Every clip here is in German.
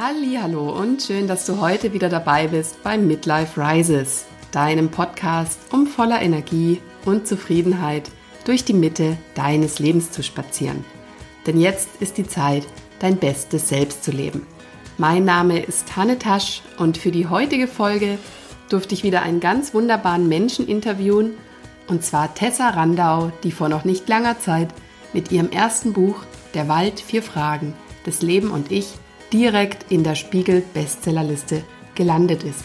Hallo und schön, dass du heute wieder dabei bist bei Midlife Rises, deinem Podcast, um voller Energie und Zufriedenheit durch die Mitte deines Lebens zu spazieren. Denn jetzt ist die Zeit, dein bestes Selbst zu leben. Mein Name ist Hanne Tasch und für die heutige Folge durfte ich wieder einen ganz wunderbaren Menschen interviewen, und zwar Tessa Randau, die vor noch nicht langer Zeit mit ihrem ersten Buch Der Wald vier Fragen, das Leben und ich direkt in der Spiegel Bestsellerliste gelandet ist.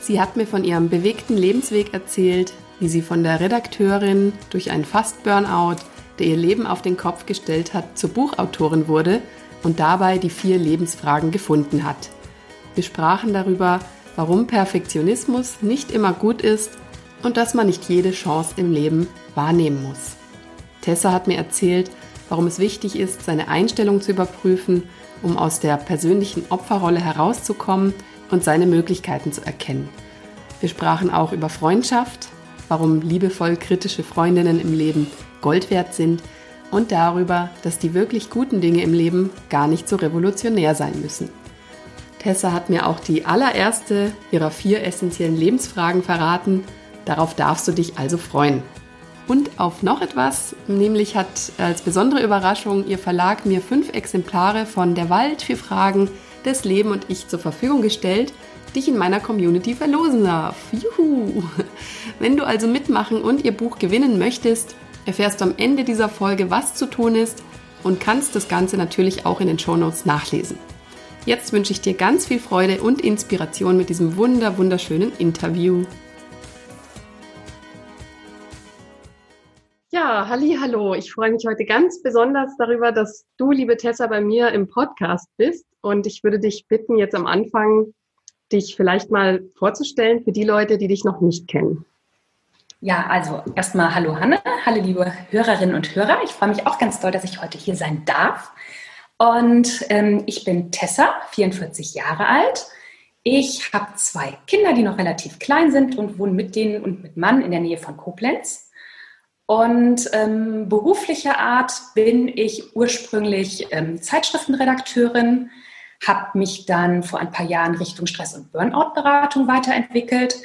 Sie hat mir von ihrem bewegten Lebensweg erzählt, wie sie von der Redakteurin durch einen Fast-Burnout, der ihr Leben auf den Kopf gestellt hat, zur Buchautorin wurde und dabei die vier Lebensfragen gefunden hat. Wir sprachen darüber, warum Perfektionismus nicht immer gut ist und dass man nicht jede Chance im Leben wahrnehmen muss. Tessa hat mir erzählt, warum es wichtig ist, seine Einstellung zu überprüfen um aus der persönlichen Opferrolle herauszukommen und seine Möglichkeiten zu erkennen. Wir sprachen auch über Freundschaft, warum liebevoll kritische Freundinnen im Leben Gold wert sind und darüber, dass die wirklich guten Dinge im Leben gar nicht so revolutionär sein müssen. Tessa hat mir auch die allererste ihrer vier essentiellen Lebensfragen verraten. Darauf darfst du dich also freuen. Und auf noch etwas, nämlich hat als besondere Überraschung Ihr Verlag mir fünf Exemplare von Der Wald, vier Fragen, des Leben und ich zur Verfügung gestellt, die ich in meiner Community verlosen darf. Juhu! Wenn du also mitmachen und Ihr Buch gewinnen möchtest, erfährst du am Ende dieser Folge, was zu tun ist und kannst das Ganze natürlich auch in den Shownotes nachlesen. Jetzt wünsche ich dir ganz viel Freude und Inspiration mit diesem wunder wunderschönen Interview. Ja, halli, hallo. Ich freue mich heute ganz besonders darüber, dass du, liebe Tessa, bei mir im Podcast bist. Und ich würde dich bitten, jetzt am Anfang dich vielleicht mal vorzustellen für die Leute, die dich noch nicht kennen. Ja, also erstmal hallo Hanne, hallo liebe Hörerinnen und Hörer. Ich freue mich auch ganz doll, dass ich heute hier sein darf. Und ähm, ich bin Tessa, 44 Jahre alt. Ich habe zwei Kinder, die noch relativ klein sind und wohne mit denen und mit Mann in der Nähe von Koblenz. Und ähm, beruflicher Art bin ich ursprünglich ähm, Zeitschriftenredakteurin, habe mich dann vor ein paar Jahren Richtung Stress- und Burnout-Beratung weiterentwickelt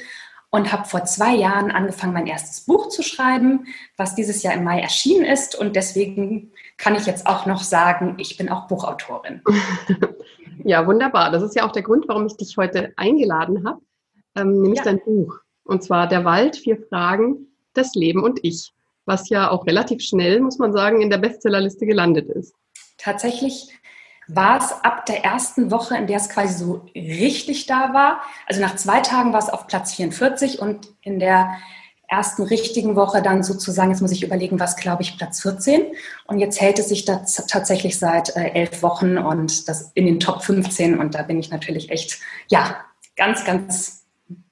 und habe vor zwei Jahren angefangen, mein erstes Buch zu schreiben, was dieses Jahr im Mai erschienen ist. Und deswegen kann ich jetzt auch noch sagen, ich bin auch Buchautorin. Ja, wunderbar. Das ist ja auch der Grund, warum ich dich heute eingeladen habe, ähm, nämlich ja. dein Buch. Und zwar Der Wald, vier Fragen, das Leben und ich was ja auch relativ schnell, muss man sagen, in der Bestsellerliste gelandet ist. Tatsächlich war es ab der ersten Woche, in der es quasi so richtig da war. Also nach zwei Tagen war es auf Platz 44 und in der ersten richtigen Woche dann sozusagen, jetzt muss ich überlegen, was glaube ich, Platz 14. Und jetzt hält es sich da tatsächlich seit äh, elf Wochen und das in den Top 15. Und da bin ich natürlich echt, ja, ganz, ganz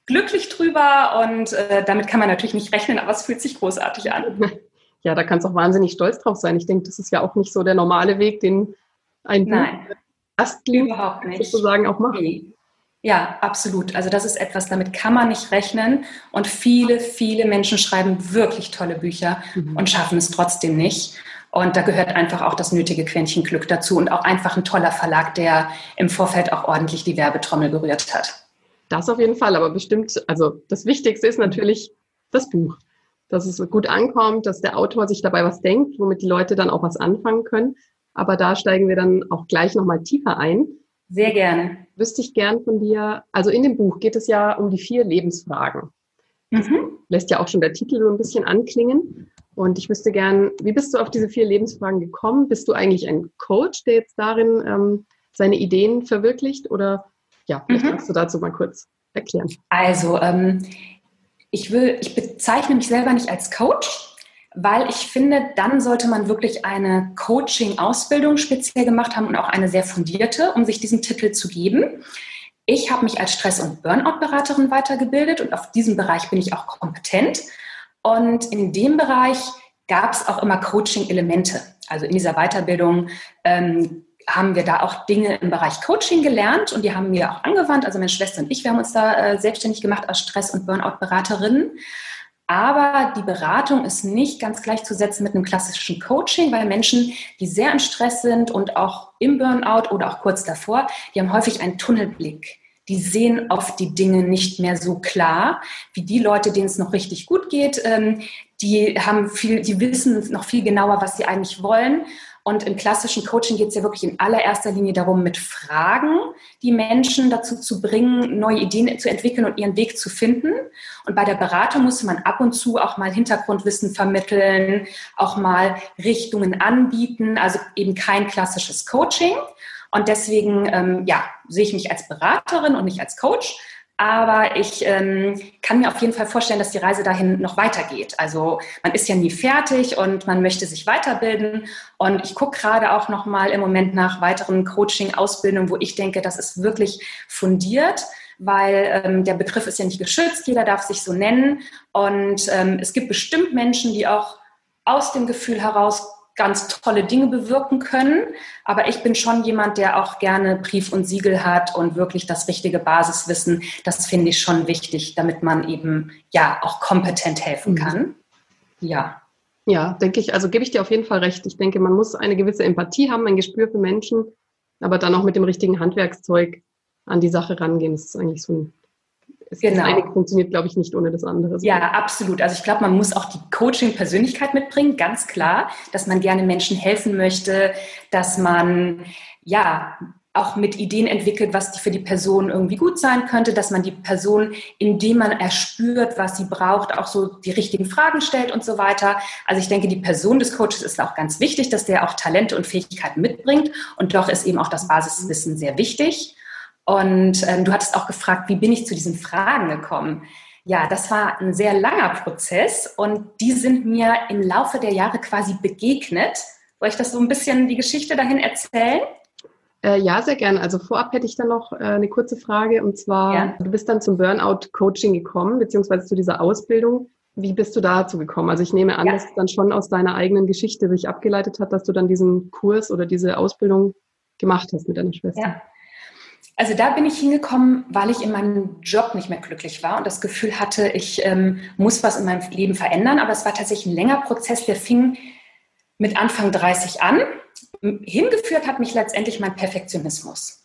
glücklich drüber und äh, damit kann man natürlich nicht rechnen, aber es fühlt sich großartig an. Ja, da kannst du auch wahnsinnig stolz drauf sein. Ich denke, das ist ja auch nicht so der normale Weg, den ein Nein, Erstling überhaupt nicht. sozusagen auch macht. Ja, absolut. Also das ist etwas, damit kann man nicht rechnen. Und viele, viele Menschen schreiben wirklich tolle Bücher mhm. und schaffen es trotzdem nicht. Und da gehört einfach auch das nötige Quäntchen Glück dazu und auch einfach ein toller Verlag, der im Vorfeld auch ordentlich die Werbetrommel gerührt hat. Das auf jeden Fall, aber bestimmt, also das Wichtigste ist natürlich das Buch. Dass es gut ankommt, dass der Autor sich dabei was denkt, womit die Leute dann auch was anfangen können. Aber da steigen wir dann auch gleich nochmal tiefer ein. Sehr gerne. Wüsste ich gern von dir, also in dem Buch geht es ja um die vier Lebensfragen. Mhm. Lässt ja auch schon der Titel so ein bisschen anklingen. Und ich wüsste gern, wie bist du auf diese vier Lebensfragen gekommen? Bist du eigentlich ein Coach, der jetzt darin ähm, seine Ideen verwirklicht? Oder ja, vielleicht mhm. kannst du dazu mal kurz erklären. Also, ähm, ich, will, ich bezeichne mich selber nicht als Coach, weil ich finde, dann sollte man wirklich eine Coaching-Ausbildung speziell gemacht haben und auch eine sehr fundierte, um sich diesen Titel zu geben. Ich habe mich als Stress- und Burnout-Beraterin weitergebildet und auf diesem Bereich bin ich auch kompetent. Und in dem Bereich gab es auch immer Coaching-Elemente. Also in dieser Weiterbildung ähm, haben wir da auch Dinge im Bereich Coaching gelernt und die haben wir auch angewandt. Also meine Schwester und ich, wir haben uns da äh, selbstständig gemacht als Stress- und Burnout-Beraterinnen. Aber die Beratung ist nicht ganz gleichzusetzen mit einem klassischen Coaching, weil Menschen, die sehr im Stress sind und auch im Burnout oder auch kurz davor, die haben häufig einen Tunnelblick. Die sehen oft die Dinge nicht mehr so klar wie die Leute, denen es noch richtig gut geht. Ähm, die haben viel, die wissen noch viel genauer, was sie eigentlich wollen und im klassischen Coaching geht es ja wirklich in allererster Linie darum, mit Fragen die Menschen dazu zu bringen, neue Ideen zu entwickeln und ihren Weg zu finden. Und bei der Beratung muss man ab und zu auch mal Hintergrundwissen vermitteln, auch mal Richtungen anbieten, also eben kein klassisches Coaching. Und deswegen, ähm, ja, sehe ich mich als Beraterin und nicht als Coach. Aber ich ähm, kann mir auf jeden Fall vorstellen, dass die Reise dahin noch weitergeht. Also man ist ja nie fertig und man möchte sich weiterbilden. Und ich gucke gerade auch noch mal im Moment nach weiteren Coaching-Ausbildungen, wo ich denke, das ist wirklich fundiert weil ähm, der Begriff ist ja nicht geschützt, jeder darf sich so nennen. Und ähm, es gibt bestimmt Menschen, die auch aus dem Gefühl heraus ganz tolle Dinge bewirken können. Aber ich bin schon jemand, der auch gerne Brief und Siegel hat und wirklich das richtige Basiswissen. Das finde ich schon wichtig, damit man eben ja auch kompetent helfen mhm. kann. Ja. Ja, denke ich, also gebe ich dir auf jeden Fall recht. Ich denke, man muss eine gewisse Empathie haben, ein Gespür für Menschen, aber dann auch mit dem richtigen Handwerkszeug an die Sache rangehen. Das ist eigentlich so ein es, genau. Das eine funktioniert, glaube ich, nicht ohne das andere. Ja, absolut. Also ich glaube, man muss auch die Coaching-Persönlichkeit mitbringen, ganz klar, dass man gerne Menschen helfen möchte, dass man ja auch mit Ideen entwickelt, was für die Person irgendwie gut sein könnte, dass man die Person, indem man erspürt, was sie braucht, auch so die richtigen Fragen stellt und so weiter. Also ich denke, die Person des Coaches ist auch ganz wichtig, dass der auch Talente und Fähigkeiten mitbringt. Und doch ist eben auch das Basiswissen sehr wichtig. Und ähm, du hattest auch gefragt, wie bin ich zu diesen Fragen gekommen? Ja, das war ein sehr langer Prozess und die sind mir im Laufe der Jahre quasi begegnet. Soll ich das so ein bisschen die Geschichte dahin erzählen? Äh, ja, sehr gerne. Also vorab hätte ich dann noch äh, eine kurze Frage und zwar, ja. du bist dann zum Burnout-Coaching gekommen, beziehungsweise zu dieser Ausbildung. Wie bist du dazu gekommen? Also ich nehme an, ja. dass es dann schon aus deiner eigenen Geschichte sich abgeleitet hat, dass du dann diesen Kurs oder diese Ausbildung gemacht hast mit deiner Schwester. Ja. Also da bin ich hingekommen, weil ich in meinem Job nicht mehr glücklich war und das Gefühl hatte, ich ähm, muss was in meinem Leben verändern. Aber es war tatsächlich ein länger Prozess, der fing mit Anfang 30 an. Hingeführt hat mich letztendlich mein Perfektionismus.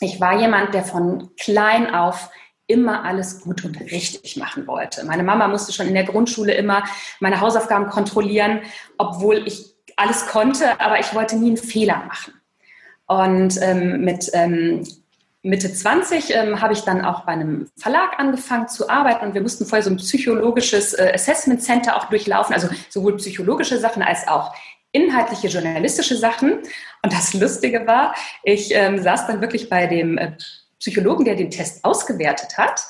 Ich war jemand, der von klein auf immer alles gut und richtig machen wollte. Meine Mama musste schon in der Grundschule immer meine Hausaufgaben kontrollieren, obwohl ich alles konnte, aber ich wollte nie einen Fehler machen. Und ähm, mit ähm, Mitte 20 ähm, habe ich dann auch bei einem Verlag angefangen zu arbeiten und wir mussten vorher so ein psychologisches äh, Assessment Center auch durchlaufen, also sowohl psychologische Sachen als auch inhaltliche journalistische Sachen. Und das Lustige war, ich ähm, saß dann wirklich bei dem äh, Psychologen, der den Test ausgewertet hat.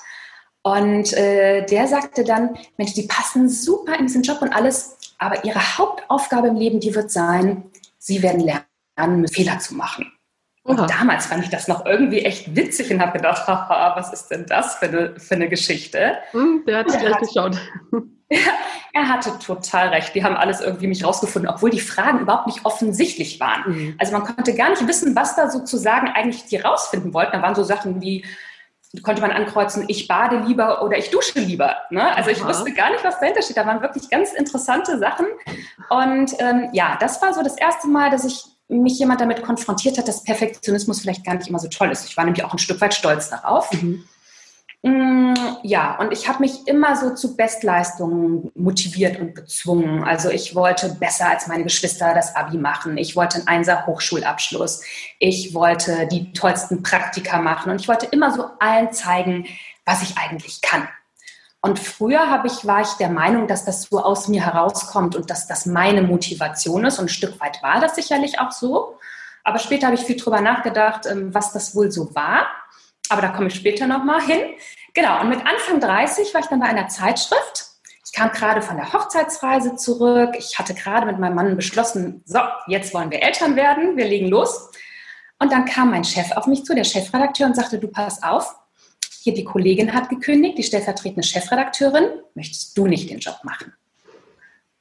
Und äh, der sagte dann, Mensch, die passen super in diesen Job und alles, aber ihre Hauptaufgabe im Leben, die wird sein, sie werden lernen, Fehler zu machen. Und Aha. damals fand ich das noch irgendwie echt witzig und habe gedacht, haha, was ist denn das für eine, für eine Geschichte? Hm, der hat sich gleich geschaut. er hatte total recht. Die haben alles irgendwie mich rausgefunden, obwohl die Fragen überhaupt nicht offensichtlich waren. Mhm. Also man konnte gar nicht wissen, was da sozusagen eigentlich die rausfinden wollten. Da waren so Sachen wie, konnte man ankreuzen, ich bade lieber oder ich dusche lieber. Ne? Also ich wusste gar nicht, was dahinter steht. Da waren wirklich ganz interessante Sachen. Und ähm, ja, das war so das erste Mal, dass ich mich jemand damit konfrontiert hat, dass Perfektionismus vielleicht gar nicht immer so toll ist. Ich war nämlich auch ein Stück weit stolz darauf. Mhm. Mm, ja, und ich habe mich immer so zu Bestleistungen motiviert und gezwungen. Also ich wollte besser als meine Geschwister das Abi machen. Ich wollte einen Einser Hochschulabschluss. Ich wollte die tollsten Praktika machen und ich wollte immer so allen zeigen, was ich eigentlich kann. Und früher habe ich, war ich der Meinung, dass das so aus mir herauskommt und dass das meine Motivation ist. Und ein Stück weit war das sicherlich auch so. Aber später habe ich viel drüber nachgedacht, ähm, was das wohl so war. Aber da komme ich später nochmal hin. Genau, und mit Anfang 30 war ich dann bei einer Zeitschrift. Ich kam gerade von der Hochzeitsreise zurück. Ich hatte gerade mit meinem Mann beschlossen, so, jetzt wollen wir Eltern werden, wir legen los. Und dann kam mein Chef auf mich zu, der Chefredakteur, und sagte, du pass auf, hier die Kollegin hat gekündigt, die stellvertretende Chefredakteurin, möchtest du nicht den Job machen?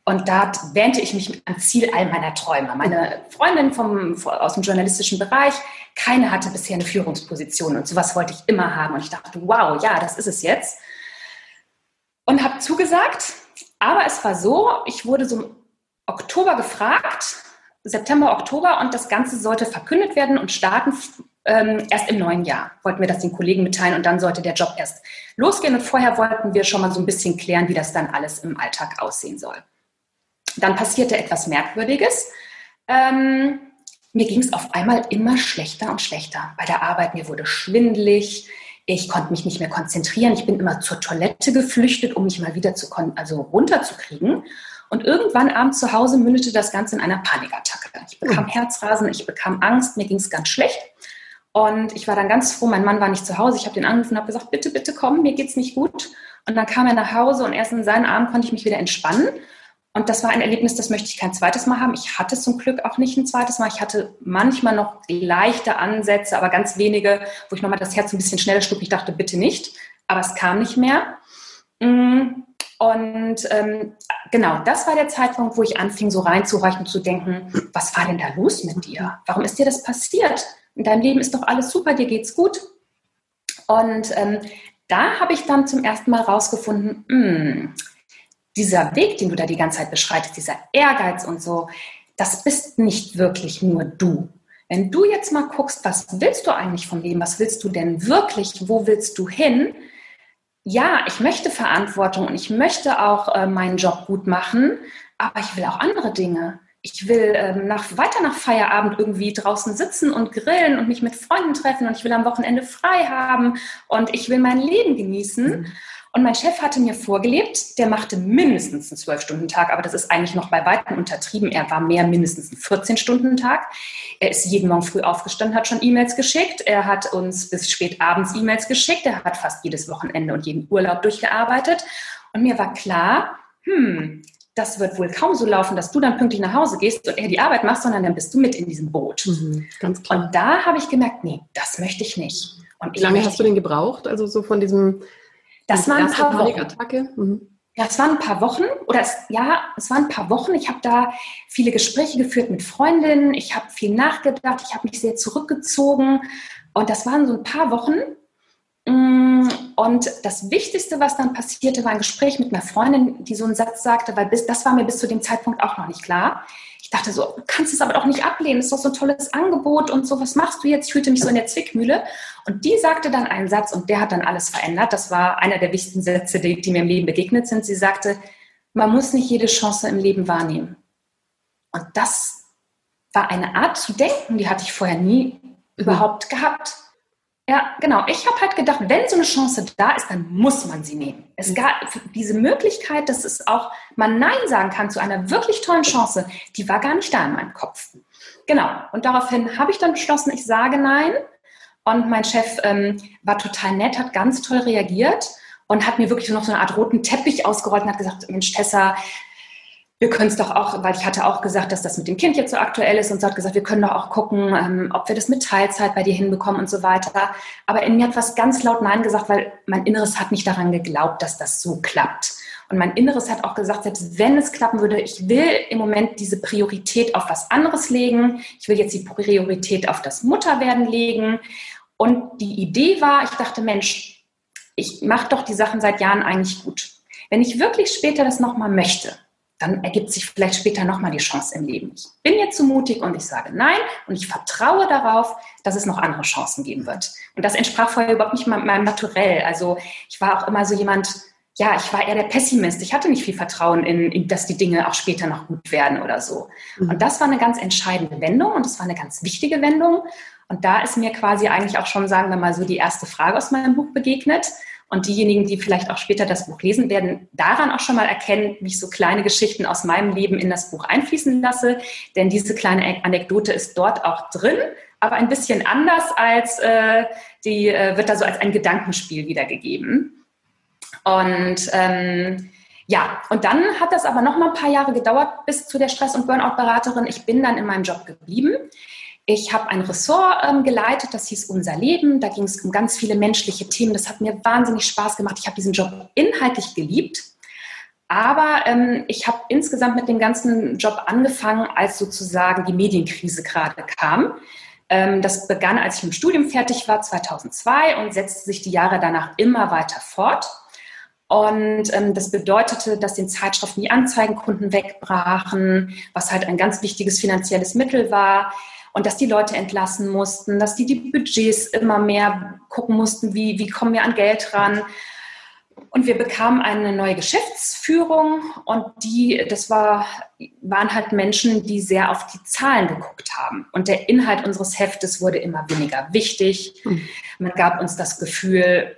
Und da wähnte ich mich am Ziel all meiner Träume. Meine Freundin vom, aus dem journalistischen Bereich, keine hatte bisher eine Führungsposition und sowas wollte ich immer haben. Und ich dachte, wow, ja, das ist es jetzt. und habe zugesagt. Aber es war so, ich wurde so im Oktober gefragt, September, Oktober, und das Ganze sollte verkündet werden und starten ähm, erst im neuen Jahr. Wollten wir das den Kollegen mitteilen und dann sollte der Job erst losgehen. Und vorher wollten wir schon mal so ein bisschen klären, wie das dann alles im Alltag aussehen soll. Dann passierte etwas Merkwürdiges. Ähm, mir ging es auf einmal immer schlechter und schlechter bei der Arbeit. Mir wurde schwindelig. Ich konnte mich nicht mehr konzentrieren. Ich bin immer zur Toilette geflüchtet, um mich mal wieder zu also runterzukriegen. Und irgendwann abends zu Hause mündete das Ganze in einer Panikattacke. Ich bekam oh. Herzrasen, ich bekam Angst, mir ging es ganz schlecht. Und ich war dann ganz froh, mein Mann war nicht zu Hause. Ich habe den angerufen und habe gesagt, bitte, bitte komm, mir geht's nicht gut. Und dann kam er nach Hause und erst in seinen Armen konnte ich mich wieder entspannen. Und das war ein Erlebnis, das möchte ich kein zweites Mal haben. Ich hatte zum Glück auch nicht ein zweites Mal. Ich hatte manchmal noch leichte Ansätze, aber ganz wenige, wo ich nochmal das Herz ein bisschen schneller schlug. Ich dachte, bitte nicht. Aber es kam nicht mehr. Mm, und ähm, genau, das war der Zeitpunkt, wo ich anfing, so reinzuhorchen und zu denken, was war denn da los mit dir? Warum ist dir das passiert? In deinem Leben ist doch alles super, dir geht's gut. Und ähm, da habe ich dann zum ersten Mal rausgefunden, mh, hm, dieser Weg, den du da die ganze Zeit beschreitest, dieser Ehrgeiz und so, das bist nicht wirklich nur du. Wenn du jetzt mal guckst, was willst du eigentlich vom Leben? Was willst du denn wirklich? Wo willst du hin? Ja, ich möchte Verantwortung und ich möchte auch äh, meinen Job gut machen, aber ich will auch andere Dinge. Ich will ähm, nach, weiter nach Feierabend irgendwie draußen sitzen und grillen und mich mit Freunden treffen und ich will am Wochenende frei haben und ich will mein Leben genießen. Mhm. Und mein Chef hatte mir vorgelebt, der machte mindestens einen Zwölf-Stunden-Tag, aber das ist eigentlich noch bei weitem untertrieben. Er war mehr mindestens ein 14-Stunden-Tag. Er ist jeden Morgen früh aufgestanden, hat schon E-Mails geschickt. Er hat uns bis spät abends E-Mails geschickt. Er hat fast jedes Wochenende und jeden Urlaub durchgearbeitet. Und mir war klar, hm, das wird wohl kaum so laufen, dass du dann pünktlich nach Hause gehst und er die Arbeit macht, sondern dann bist du mit in diesem Boot. Mhm, ganz klar. Und da habe ich gemerkt, nee, das möchte ich nicht. Und Wie lange hast du denn gebraucht? Also so von diesem das waren ein paar Wochen. Mhm. Ja, es waren ein paar Wochen oder es, ja, es waren ein paar Wochen. Ich habe da viele Gespräche geführt mit Freundinnen. Ich habe viel nachgedacht. Ich habe mich sehr zurückgezogen. Und das waren so ein paar Wochen. Und das Wichtigste, was dann passierte, war ein Gespräch mit einer Freundin, die so einen Satz sagte, weil bis, das war mir bis zu dem Zeitpunkt auch noch nicht klar dachte so, du kannst es aber doch nicht ablehnen, das ist doch so ein tolles Angebot und so, was machst du jetzt? Ich fühlte mich so in der Zwickmühle. Und die sagte dann einen Satz und der hat dann alles verändert. Das war einer der wichtigsten Sätze, die, die mir im Leben begegnet sind. Sie sagte, man muss nicht jede Chance im Leben wahrnehmen. Und das war eine Art zu denken, die hatte ich vorher nie überhaupt gehabt. Ja, genau. Ich habe halt gedacht, wenn so eine Chance da ist, dann muss man sie nehmen. Es mhm. gab diese Möglichkeit, dass es auch man Nein sagen kann zu einer wirklich tollen Chance, die war gar nicht da in meinem Kopf. Genau. Und daraufhin habe ich dann beschlossen, ich sage Nein. Und mein Chef ähm, war total nett, hat ganz toll reagiert und hat mir wirklich noch so eine Art roten Teppich ausgerollt und hat gesagt, Mensch, Tessa, wir können es doch auch, weil ich hatte auch gesagt, dass das mit dem Kind jetzt so aktuell ist und so hat gesagt, wir können doch auch gucken, ähm, ob wir das mit Teilzeit bei dir hinbekommen und so weiter. Aber in mir hat was ganz laut Nein gesagt, weil mein Inneres hat nicht daran geglaubt, dass das so klappt. Und mein Inneres hat auch gesagt, selbst wenn es klappen würde, ich will im Moment diese Priorität auf was anderes legen. Ich will jetzt die Priorität auf das Mutterwerden legen. Und die Idee war, ich dachte, Mensch, ich mache doch die Sachen seit Jahren eigentlich gut. Wenn ich wirklich später das nochmal möchte, dann ergibt sich vielleicht später nochmal die Chance im Leben. Ich bin jetzt zu mutig und ich sage nein und ich vertraue darauf, dass es noch andere Chancen geben wird. Und das entsprach vorher überhaupt nicht meinem Naturell. Also ich war auch immer so jemand, ja, ich war eher der Pessimist. Ich hatte nicht viel Vertrauen in, in dass die Dinge auch später noch gut werden oder so. Mhm. Und das war eine ganz entscheidende Wendung und das war eine ganz wichtige Wendung. Und da ist mir quasi eigentlich auch schon, sagen wir mal so, die erste Frage aus meinem Buch begegnet. Und diejenigen, die vielleicht auch später das Buch lesen, werden daran auch schon mal erkennen, wie ich so kleine Geschichten aus meinem Leben in das Buch einfließen lasse. Denn diese kleine Anekdote ist dort auch drin, aber ein bisschen anders als äh, die äh, wird da so als ein Gedankenspiel wiedergegeben. Und ähm, ja, und dann hat das aber noch mal ein paar Jahre gedauert bis zu der Stress- und Burnout-Beraterin. Ich bin dann in meinem Job geblieben. Ich habe ein Ressort ähm, geleitet, das hieß Unser Leben. Da ging es um ganz viele menschliche Themen. Das hat mir wahnsinnig Spaß gemacht. Ich habe diesen Job inhaltlich geliebt. Aber ähm, ich habe insgesamt mit dem ganzen Job angefangen, als sozusagen die Medienkrise gerade kam. Ähm, das begann, als ich im Studium fertig war, 2002 und setzte sich die Jahre danach immer weiter fort. Und ähm, das bedeutete, dass den Zeitschriften die Anzeigenkunden wegbrachen, was halt ein ganz wichtiges finanzielles Mittel war. Und dass die Leute entlassen mussten, dass die die Budgets immer mehr gucken mussten, wie, wie kommen wir an Geld ran. Und wir bekamen eine neue Geschäftsführung und die, das war, waren halt Menschen, die sehr auf die Zahlen geguckt haben. Und der Inhalt unseres Heftes wurde immer weniger wichtig. Mhm. Man gab uns das Gefühl,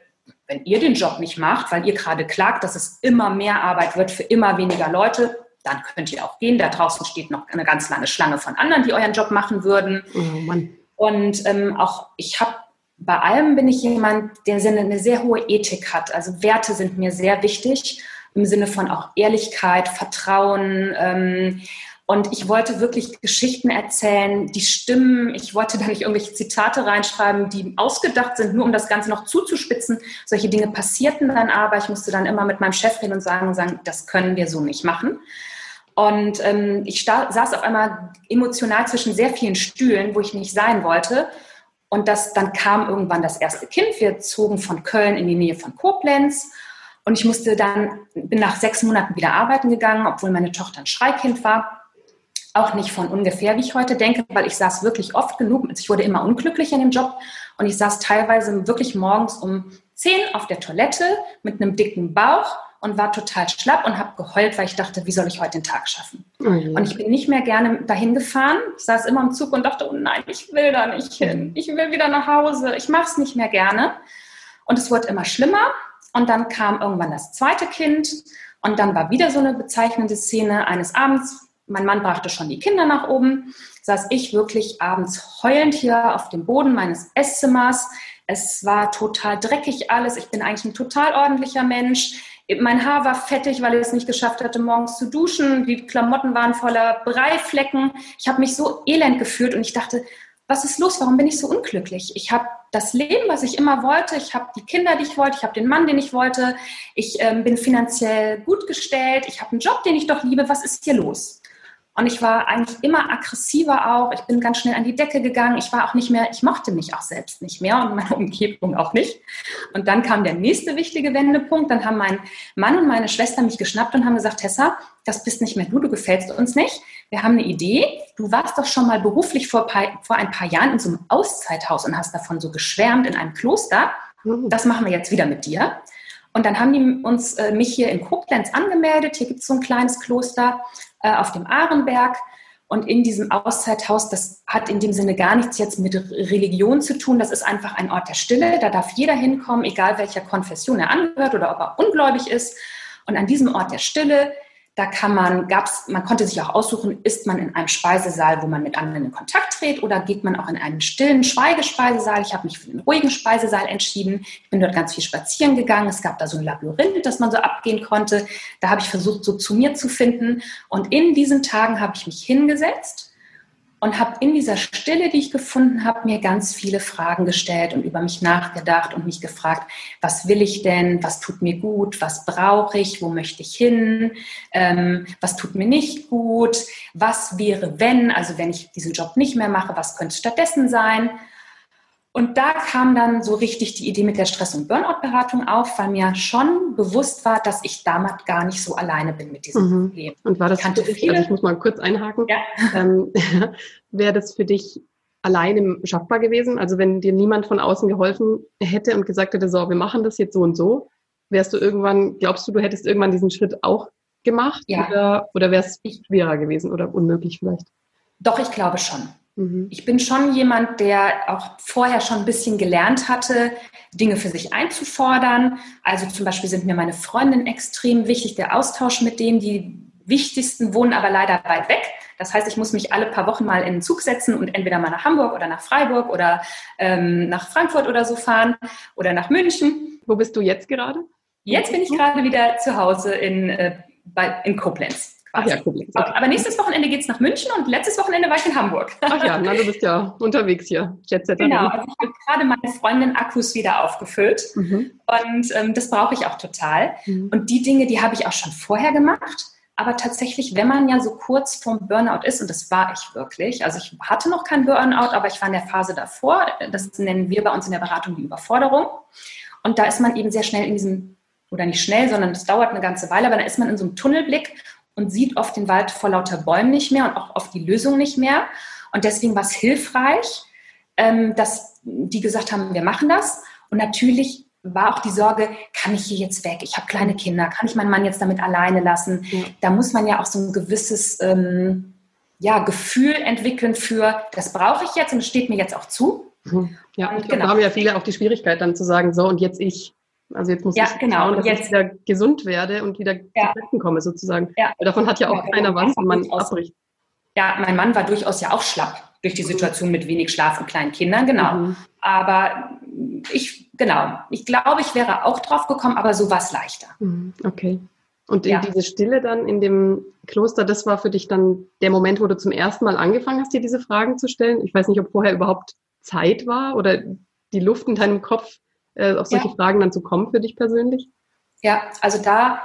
wenn ihr den Job nicht macht, weil ihr gerade klagt, dass es immer mehr Arbeit wird für immer weniger Leute, dann könnt ihr auch gehen. Da draußen steht noch eine ganz lange Schlange von anderen, die euren Job machen würden. Oh und ähm, auch ich habe bei allem bin ich jemand, der eine sehr hohe Ethik hat. Also Werte sind mir sehr wichtig im Sinne von auch Ehrlichkeit, Vertrauen. Ähm, und ich wollte wirklich Geschichten erzählen, die stimmen. Ich wollte da nicht irgendwelche Zitate reinschreiben, die ausgedacht sind, nur um das Ganze noch zuzuspitzen. Solche Dinge passierten dann aber. Ich musste dann immer mit meinem Chef reden und sagen, sagen das können wir so nicht machen. Und ähm, ich saß auf einmal emotional zwischen sehr vielen Stühlen, wo ich nicht sein wollte. Und das, dann kam irgendwann das erste Kind. Wir zogen von Köln in die Nähe von Koblenz. Und ich musste dann, bin nach sechs Monaten wieder arbeiten gegangen, obwohl meine Tochter ein Schreikind war. Auch nicht von ungefähr, wie ich heute denke, weil ich saß wirklich oft genug. Ich wurde immer unglücklicher in dem Job. Und ich saß teilweise wirklich morgens um zehn auf der Toilette mit einem dicken Bauch und war total schlapp und habe geheult, weil ich dachte, wie soll ich heute den Tag schaffen? Oh und ich bin nicht mehr gerne dahin gefahren. Ich saß immer im Zug und dachte, oh nein, ich will da nicht hin. Ich will wieder nach Hause. Ich mache es nicht mehr gerne. Und es wurde immer schlimmer. Und dann kam irgendwann das zweite Kind. Und dann war wieder so eine bezeichnende Szene eines Abends. Mein Mann brachte schon die Kinder nach oben. Saß ich wirklich abends heulend hier auf dem Boden meines Esszimmers. Es war total dreckig alles. Ich bin eigentlich ein total ordentlicher Mensch mein Haar war fettig, weil ich es nicht geschafft hatte, morgens zu duschen. Die Klamotten waren voller Breiflecken. Ich habe mich so elend gefühlt und ich dachte, was ist los? Warum bin ich so unglücklich? Ich habe das Leben, was ich immer wollte. Ich habe die Kinder, die ich wollte. Ich habe den Mann, den ich wollte. Ich ähm, bin finanziell gut gestellt. Ich habe einen Job, den ich doch liebe. Was ist hier los? Und ich war eigentlich immer aggressiver auch. Ich bin ganz schnell an die Decke gegangen. Ich war auch nicht mehr, ich mochte mich auch selbst nicht mehr und meine Umgebung auch nicht. Und dann kam der nächste wichtige Wendepunkt. Dann haben mein Mann und meine Schwester mich geschnappt und haben gesagt, Tessa, das bist nicht mehr du, du gefällst uns nicht. Wir haben eine Idee. Du warst doch schon mal beruflich vor, vor ein paar Jahren in so einem Auszeithaus und hast davon so geschwärmt in einem Kloster. Mhm. Das machen wir jetzt wieder mit dir. Und dann haben die uns äh, mich hier in Koblenz angemeldet. Hier gibt es so ein kleines Kloster äh, auf dem Ahrenberg. Und in diesem Auszeithaus, das hat in dem Sinne gar nichts jetzt mit Religion zu tun. Das ist einfach ein Ort der Stille. Da darf jeder hinkommen, egal welcher Konfession er angehört oder ob er ungläubig ist. Und an diesem Ort der Stille da kann man, gab's, man konnte sich auch aussuchen, ist man in einem Speisesaal, wo man mit anderen in Kontakt tritt, oder geht man auch in einen stillen Schweigespeisesaal. Ich habe mich für den ruhigen Speisesaal entschieden. Ich bin dort ganz viel spazieren gegangen. Es gab da so ein Labyrinth, das man so abgehen konnte. Da habe ich versucht, so zu mir zu finden. Und in diesen Tagen habe ich mich hingesetzt und habe in dieser Stille, die ich gefunden habe, mir ganz viele Fragen gestellt und über mich nachgedacht und mich gefragt, was will ich denn, was tut mir gut, was brauche ich, wo möchte ich hin, ähm, was tut mir nicht gut, was wäre wenn, also wenn ich diesen Job nicht mehr mache, was könnte stattdessen sein. Und da kam dann so richtig die Idee mit der Stress- und Burnout-Beratung auf, weil mir schon bewusst war, dass ich damals gar nicht so alleine bin mit diesem mhm. Problem. Und war das ich für dich, viele, also ich muss mal kurz einhaken, ja. ähm, wäre das für dich alleine schaffbar gewesen? Also wenn dir niemand von außen geholfen hätte und gesagt hätte, so, wir machen das jetzt so und so, wärst du irgendwann, glaubst du, du hättest irgendwann diesen Schritt auch gemacht? Ja. Oder, oder wäre es schwerer gewesen oder unmöglich vielleicht? Doch, ich glaube schon. Mhm. Ich bin schon jemand, der auch vorher schon ein bisschen gelernt hatte, Dinge für sich einzufordern. Also zum Beispiel sind mir meine Freundinnen extrem wichtig, der Austausch mit denen. Die wichtigsten wohnen aber leider weit weg. Das heißt, ich muss mich alle paar Wochen mal in den Zug setzen und entweder mal nach Hamburg oder nach Freiburg oder ähm, nach Frankfurt oder so fahren oder nach München. Wo bist du jetzt gerade? Jetzt bin ich gerade wieder zu Hause in, äh, bei, in Koblenz. Ach ja, Koblenz. Okay. Aber nächstes Wochenende geht es nach München und letztes Wochenende war ich in Hamburg. Ach ja, na, du bist ja unterwegs hier. Jet genau, also ich habe gerade meine Freundin Akkus wieder aufgefüllt mhm. und ähm, das brauche ich auch total. Mhm. Und die Dinge, die habe ich auch schon vorher gemacht. Aber tatsächlich, wenn man ja so kurz vorm Burnout ist, und das war ich wirklich, also ich hatte noch kein Burnout, aber ich war in der Phase davor, das nennen wir bei uns in der Beratung die Überforderung. Und da ist man eben sehr schnell in diesem oder nicht schnell, sondern es dauert eine ganze Weile, aber dann ist man in so einem Tunnelblick und sieht oft den Wald vor lauter Bäumen nicht mehr und auch oft die Lösung nicht mehr. Und deswegen war es hilfreich, ähm, dass die gesagt haben, wir machen das. Und natürlich war auch die Sorge, kann ich hier jetzt weg? Ich habe kleine Kinder, kann ich meinen Mann jetzt damit alleine lassen? Ja. Da muss man ja auch so ein gewisses ähm, ja, Gefühl entwickeln für, das brauche ich jetzt und es steht mir jetzt auch zu. Mhm. Ja, und genau. da haben ja viele auch die Schwierigkeit dann zu sagen, so und jetzt ich. Also jetzt muss ja, ich genau. schauen, dass jetzt, ich wieder gesund werde und wieder ja. zu Kräften komme sozusagen. Ja. Weil davon hat ja auch ja, keiner was, wenn man abbricht. Ja, mein Mann war durchaus ja auch schlapp durch die Situation mit wenig Schlaf und kleinen Kindern, genau. Mhm. Aber ich, genau, ich glaube, ich wäre auch drauf gekommen, aber so war es leichter. Mhm. Okay. Und ja. diese Stille dann in dem Kloster, das war für dich dann der Moment, wo du zum ersten Mal angefangen hast, dir diese Fragen zu stellen? Ich weiß nicht, ob vorher überhaupt Zeit war oder die Luft in deinem Kopf, äh, auf solche ja. Fragen dann zu kommen für dich persönlich? Ja, also da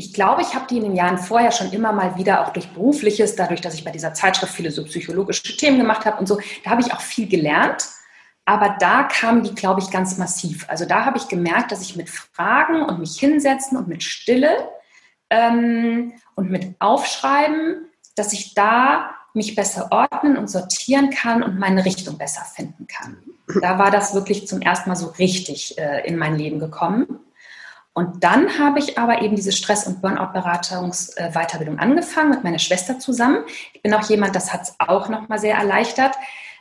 ich glaube, ich habe die in den Jahren vorher schon immer mal wieder, auch durch berufliches, dadurch, dass ich bei dieser Zeitschrift viele so psychologische Themen gemacht habe und so, da habe ich auch viel gelernt. Aber da kamen die, glaube ich, ganz massiv. Also da habe ich gemerkt, dass ich mit Fragen und mich hinsetzen und mit Stille ähm, und mit Aufschreiben, dass ich da mich besser ordnen und sortieren kann und meine Richtung besser finden kann. Da war das wirklich zum ersten Mal so richtig äh, in mein Leben gekommen. Und dann habe ich aber eben diese Stress- und Burnout-Beratungsweiterbildung äh, angefangen mit meiner Schwester zusammen. Ich bin auch jemand, das hat es auch nochmal sehr erleichtert.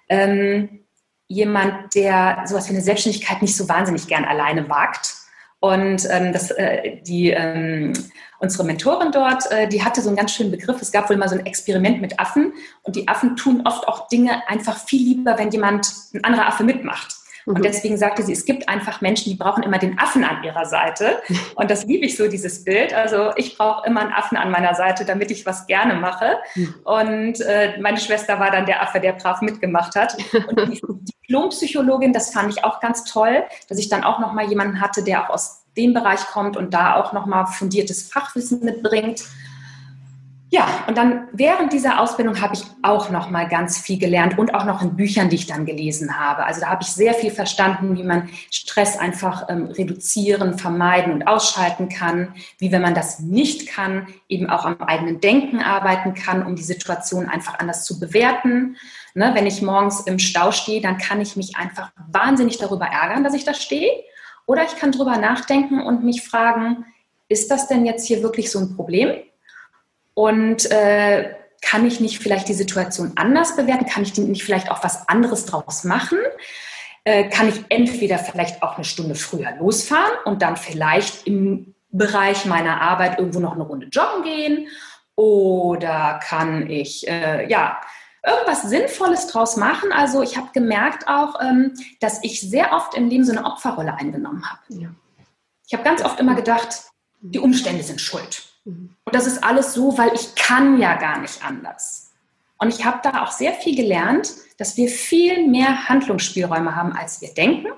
Ähm, jemand, der sowas wie eine Selbstständigkeit nicht so wahnsinnig gern alleine wagt. Und ähm, das, äh, die, ähm, unsere Mentorin dort, äh, die hatte so einen ganz schönen Begriff. Es gab wohl mal so ein Experiment mit Affen. Und die Affen tun oft auch Dinge einfach viel lieber, wenn jemand, ein anderer Affe mitmacht. Und mhm. deswegen sagte sie, es gibt einfach Menschen, die brauchen immer den Affen an ihrer Seite. Und das liebe ich so, dieses Bild. Also ich brauche immer einen Affen an meiner Seite, damit ich was gerne mache. Mhm. Und äh, meine Schwester war dann der Affe, der brav mitgemacht hat. Und die Diplompsychologin, das fand ich auch ganz toll, dass ich dann auch nochmal jemanden hatte, der auch aus dem Bereich kommt und da auch nochmal fundiertes Fachwissen mitbringt. Ja, und dann während dieser Ausbildung habe ich auch noch mal ganz viel gelernt und auch noch in Büchern, die ich dann gelesen habe. Also da habe ich sehr viel verstanden, wie man Stress einfach ähm, reduzieren, vermeiden und ausschalten kann, wie wenn man das nicht kann, eben auch am eigenen Denken arbeiten kann, um die Situation einfach anders zu bewerten. Ne, wenn ich morgens im Stau stehe, dann kann ich mich einfach wahnsinnig darüber ärgern, dass ich da stehe. Oder ich kann darüber nachdenken und mich fragen, ist das denn jetzt hier wirklich so ein Problem? Und äh, kann ich nicht vielleicht die Situation anders bewerten? Kann ich nicht vielleicht auch was anderes draus machen? Äh, kann ich entweder vielleicht auch eine Stunde früher losfahren und dann vielleicht im Bereich meiner Arbeit irgendwo noch eine Runde joggen gehen? Oder kann ich, äh, ja, irgendwas Sinnvolles draus machen. Also ich habe gemerkt auch, ähm, dass ich sehr oft im Leben so eine Opferrolle eingenommen habe. Ja. Ich habe ganz oft immer gedacht, die Umstände sind schuld. Und das ist alles so, weil ich kann ja gar nicht anders. Und ich habe da auch sehr viel gelernt, dass wir viel mehr Handlungsspielräume haben, als wir denken.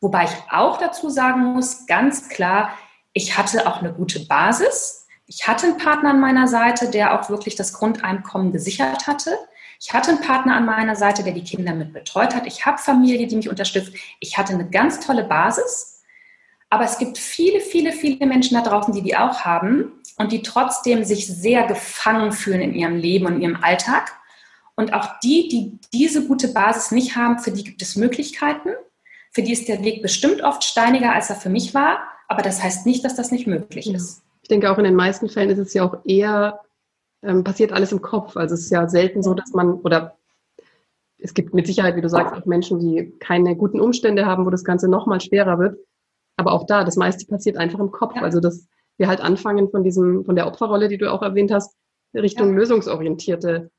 Wobei ich auch dazu sagen muss, ganz klar, ich hatte auch eine gute Basis. Ich hatte einen Partner an meiner Seite, der auch wirklich das Grundeinkommen gesichert hatte. Ich hatte einen Partner an meiner Seite, der die Kinder mit betreut hat. Ich habe Familie, die mich unterstützt. Ich hatte eine ganz tolle Basis. Aber es gibt viele, viele, viele Menschen da draußen, die die auch haben und die trotzdem sich sehr gefangen fühlen in ihrem Leben und in ihrem Alltag. Und auch die, die diese gute Basis nicht haben, für die gibt es Möglichkeiten. Für die ist der Weg bestimmt oft steiniger, als er für mich war. Aber das heißt nicht, dass das nicht möglich ist. Ich denke, auch in den meisten Fällen ist es ja auch eher, ähm, passiert alles im Kopf. Also es ist ja selten so, dass man, oder es gibt mit Sicherheit, wie du sagst, auch Menschen, die keine guten Umstände haben, wo das Ganze nochmal schwerer wird. Aber auch da, das meiste passiert einfach im Kopf. Ja. Also das wir halt anfangen von diesem, von der Opferrolle, die du auch erwähnt hast, Richtung ja. lösungsorientierte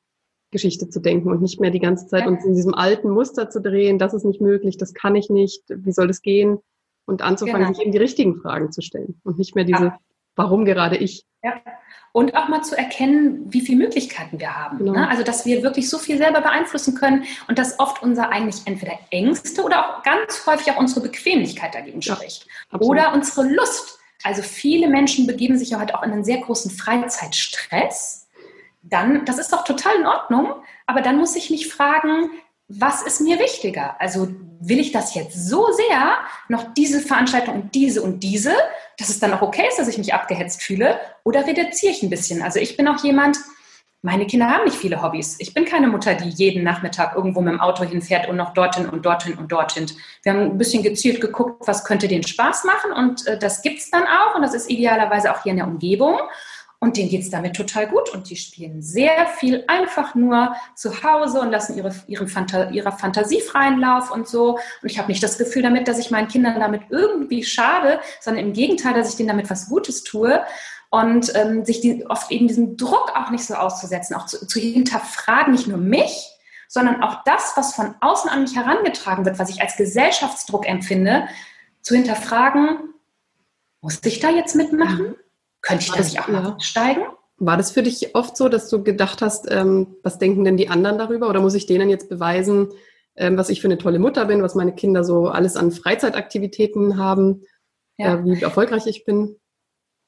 Geschichte zu denken und nicht mehr die ganze Zeit ja. uns in diesem alten Muster zu drehen, das ist nicht möglich, das kann ich nicht, wie soll das gehen? Und anzufangen, genau. sich eben die richtigen Fragen zu stellen und nicht mehr diese. Warum gerade ich? Ja. Und auch mal zu erkennen, wie viele Möglichkeiten wir haben. Genau. Ne? Also, dass wir wirklich so viel selber beeinflussen können und dass oft unser eigentlich entweder Ängste oder auch ganz häufig auch unsere Bequemlichkeit dagegen spricht. oder unsere Lust also viele Menschen begeben sich ja heute auch in einen sehr großen Freizeitstress. Dann, das ist doch total in Ordnung, aber dann muss ich mich fragen, was ist mir wichtiger? Also will ich das jetzt so sehr, noch diese Veranstaltung und diese und diese, dass es dann auch okay ist, dass ich mich abgehetzt fühle? Oder reduziere ich ein bisschen? Also ich bin auch jemand, meine Kinder haben nicht viele Hobbys. Ich bin keine Mutter, die jeden Nachmittag irgendwo mit dem Auto hinfährt und noch dorthin und dorthin und dorthin. Wir haben ein bisschen gezielt geguckt, was könnte denen Spaß machen und äh, das gibt es dann auch und das ist idealerweise auch hier in der Umgebung. Und denen geht es damit total gut und die spielen sehr viel einfach nur zu Hause und lassen ihre, ihre Fanta ihrer Fantasie freien Lauf und so. Und ich habe nicht das Gefühl damit, dass ich meinen Kindern damit irgendwie schade, sondern im Gegenteil, dass ich denen damit was Gutes tue und ähm, sich die, oft eben diesen Druck auch nicht so auszusetzen, auch zu, zu hinterfragen, nicht nur mich, sondern auch das, was von außen an mich herangetragen wird, was ich als Gesellschaftsdruck empfinde, zu hinterfragen, muss ich da jetzt mitmachen? Könnte ich da nicht auch ja. steigen? War das für dich oft so, dass du gedacht hast, ähm, was denken denn die anderen darüber? Oder muss ich denen jetzt beweisen, ähm, was ich für eine tolle Mutter bin, was meine Kinder so alles an Freizeitaktivitäten haben, ja. äh, wie erfolgreich ich bin?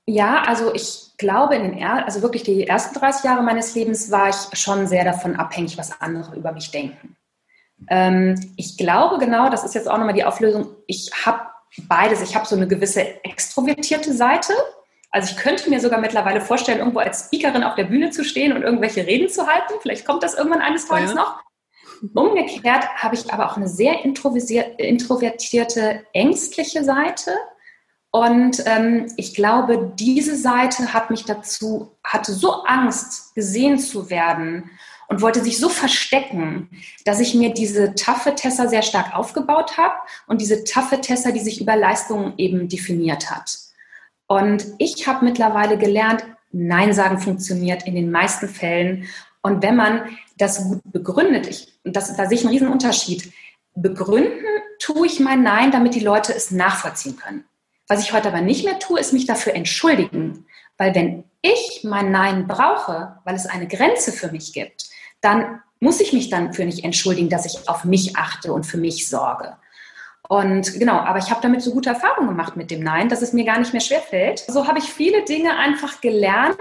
Ja, also ich glaube, in den er also wirklich die ersten 30 Jahre meines Lebens war ich schon sehr davon abhängig, was andere über mich denken. Ähm, ich glaube genau, das ist jetzt auch nochmal die Auflösung, ich habe beides. Ich habe so eine gewisse extrovertierte Seite. Also ich könnte mir sogar mittlerweile vorstellen, irgendwo als Speakerin auf der Bühne zu stehen und irgendwelche Reden zu halten. Vielleicht kommt das irgendwann eines Tages ja. noch. Umgekehrt habe ich aber auch eine sehr introvertierte, ängstliche Seite. Und ähm, ich glaube, diese Seite hat mich dazu, hatte so Angst, gesehen zu werden und wollte sich so verstecken, dass ich mir diese taffe Tessa sehr stark aufgebaut habe und diese taffe Tessa, die sich über Leistungen eben definiert hat. Und ich habe mittlerweile gelernt, Nein sagen funktioniert in den meisten Fällen. Und wenn man das gut begründet, ich, das, da sehe ich einen riesen Unterschied. Begründen tue ich mein Nein, damit die Leute es nachvollziehen können. Was ich heute aber nicht mehr tue, ist mich dafür entschuldigen. Weil wenn ich mein Nein brauche, weil es eine Grenze für mich gibt, dann muss ich mich dann für nicht entschuldigen, dass ich auf mich achte und für mich sorge. Und genau, aber ich habe damit so gute Erfahrungen gemacht mit dem Nein, dass es mir gar nicht mehr schwerfällt. So habe ich viele Dinge einfach gelernt,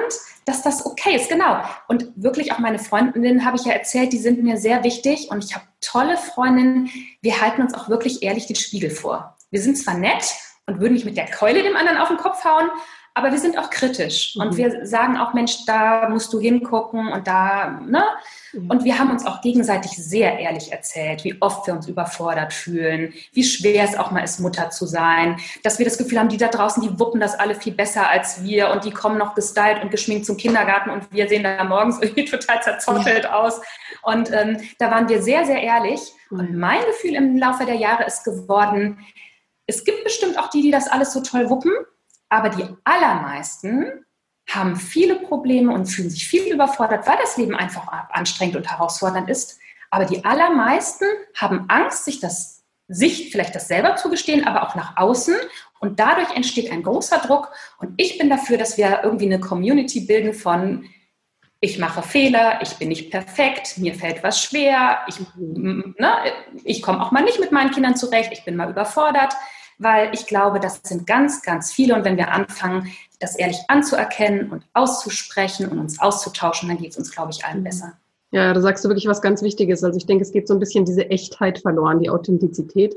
dass das okay ist, genau. Und wirklich auch meine Freundinnen habe ich ja erzählt, die sind mir sehr wichtig und ich habe tolle Freundinnen. Wir halten uns auch wirklich ehrlich den Spiegel vor. Wir sind zwar nett, und würden nicht mit der Keule dem anderen auf den Kopf hauen, aber wir sind auch kritisch mhm. und wir sagen auch, Mensch, da musst du hingucken und da, ne? Mhm. Und wir haben uns auch gegenseitig sehr ehrlich erzählt, wie oft wir uns überfordert fühlen, wie schwer es auch mal ist, Mutter zu sein, dass wir das Gefühl haben, die da draußen, die wuppen das alle viel besser als wir und die kommen noch gestylt und geschminkt zum Kindergarten und wir sehen da morgens irgendwie total zerzottelt ja. aus. Und ähm, da waren wir sehr, sehr ehrlich. Mhm. Und mein Gefühl im Laufe der Jahre ist geworden, es gibt bestimmt auch die, die das alles so toll wuppen, aber die allermeisten haben viele Probleme und fühlen sich viel überfordert, weil das Leben einfach anstrengend und herausfordernd ist. Aber die allermeisten haben Angst, sich das sich vielleicht das selber zugestehen, aber auch nach außen. Und dadurch entsteht ein großer Druck. Und ich bin dafür, dass wir irgendwie eine Community bilden von ich mache Fehler, ich bin nicht perfekt, mir fällt was schwer, ich, ne, ich komme auch mal nicht mit meinen Kindern zurecht, ich bin mal überfordert weil ich glaube, das sind ganz, ganz viele. Und wenn wir anfangen, das ehrlich anzuerkennen und auszusprechen und uns auszutauschen, dann geht es uns, glaube ich, allen besser. Ja, da sagst du wirklich was ganz Wichtiges. Also ich denke, es geht so ein bisschen diese Echtheit verloren, die Authentizität.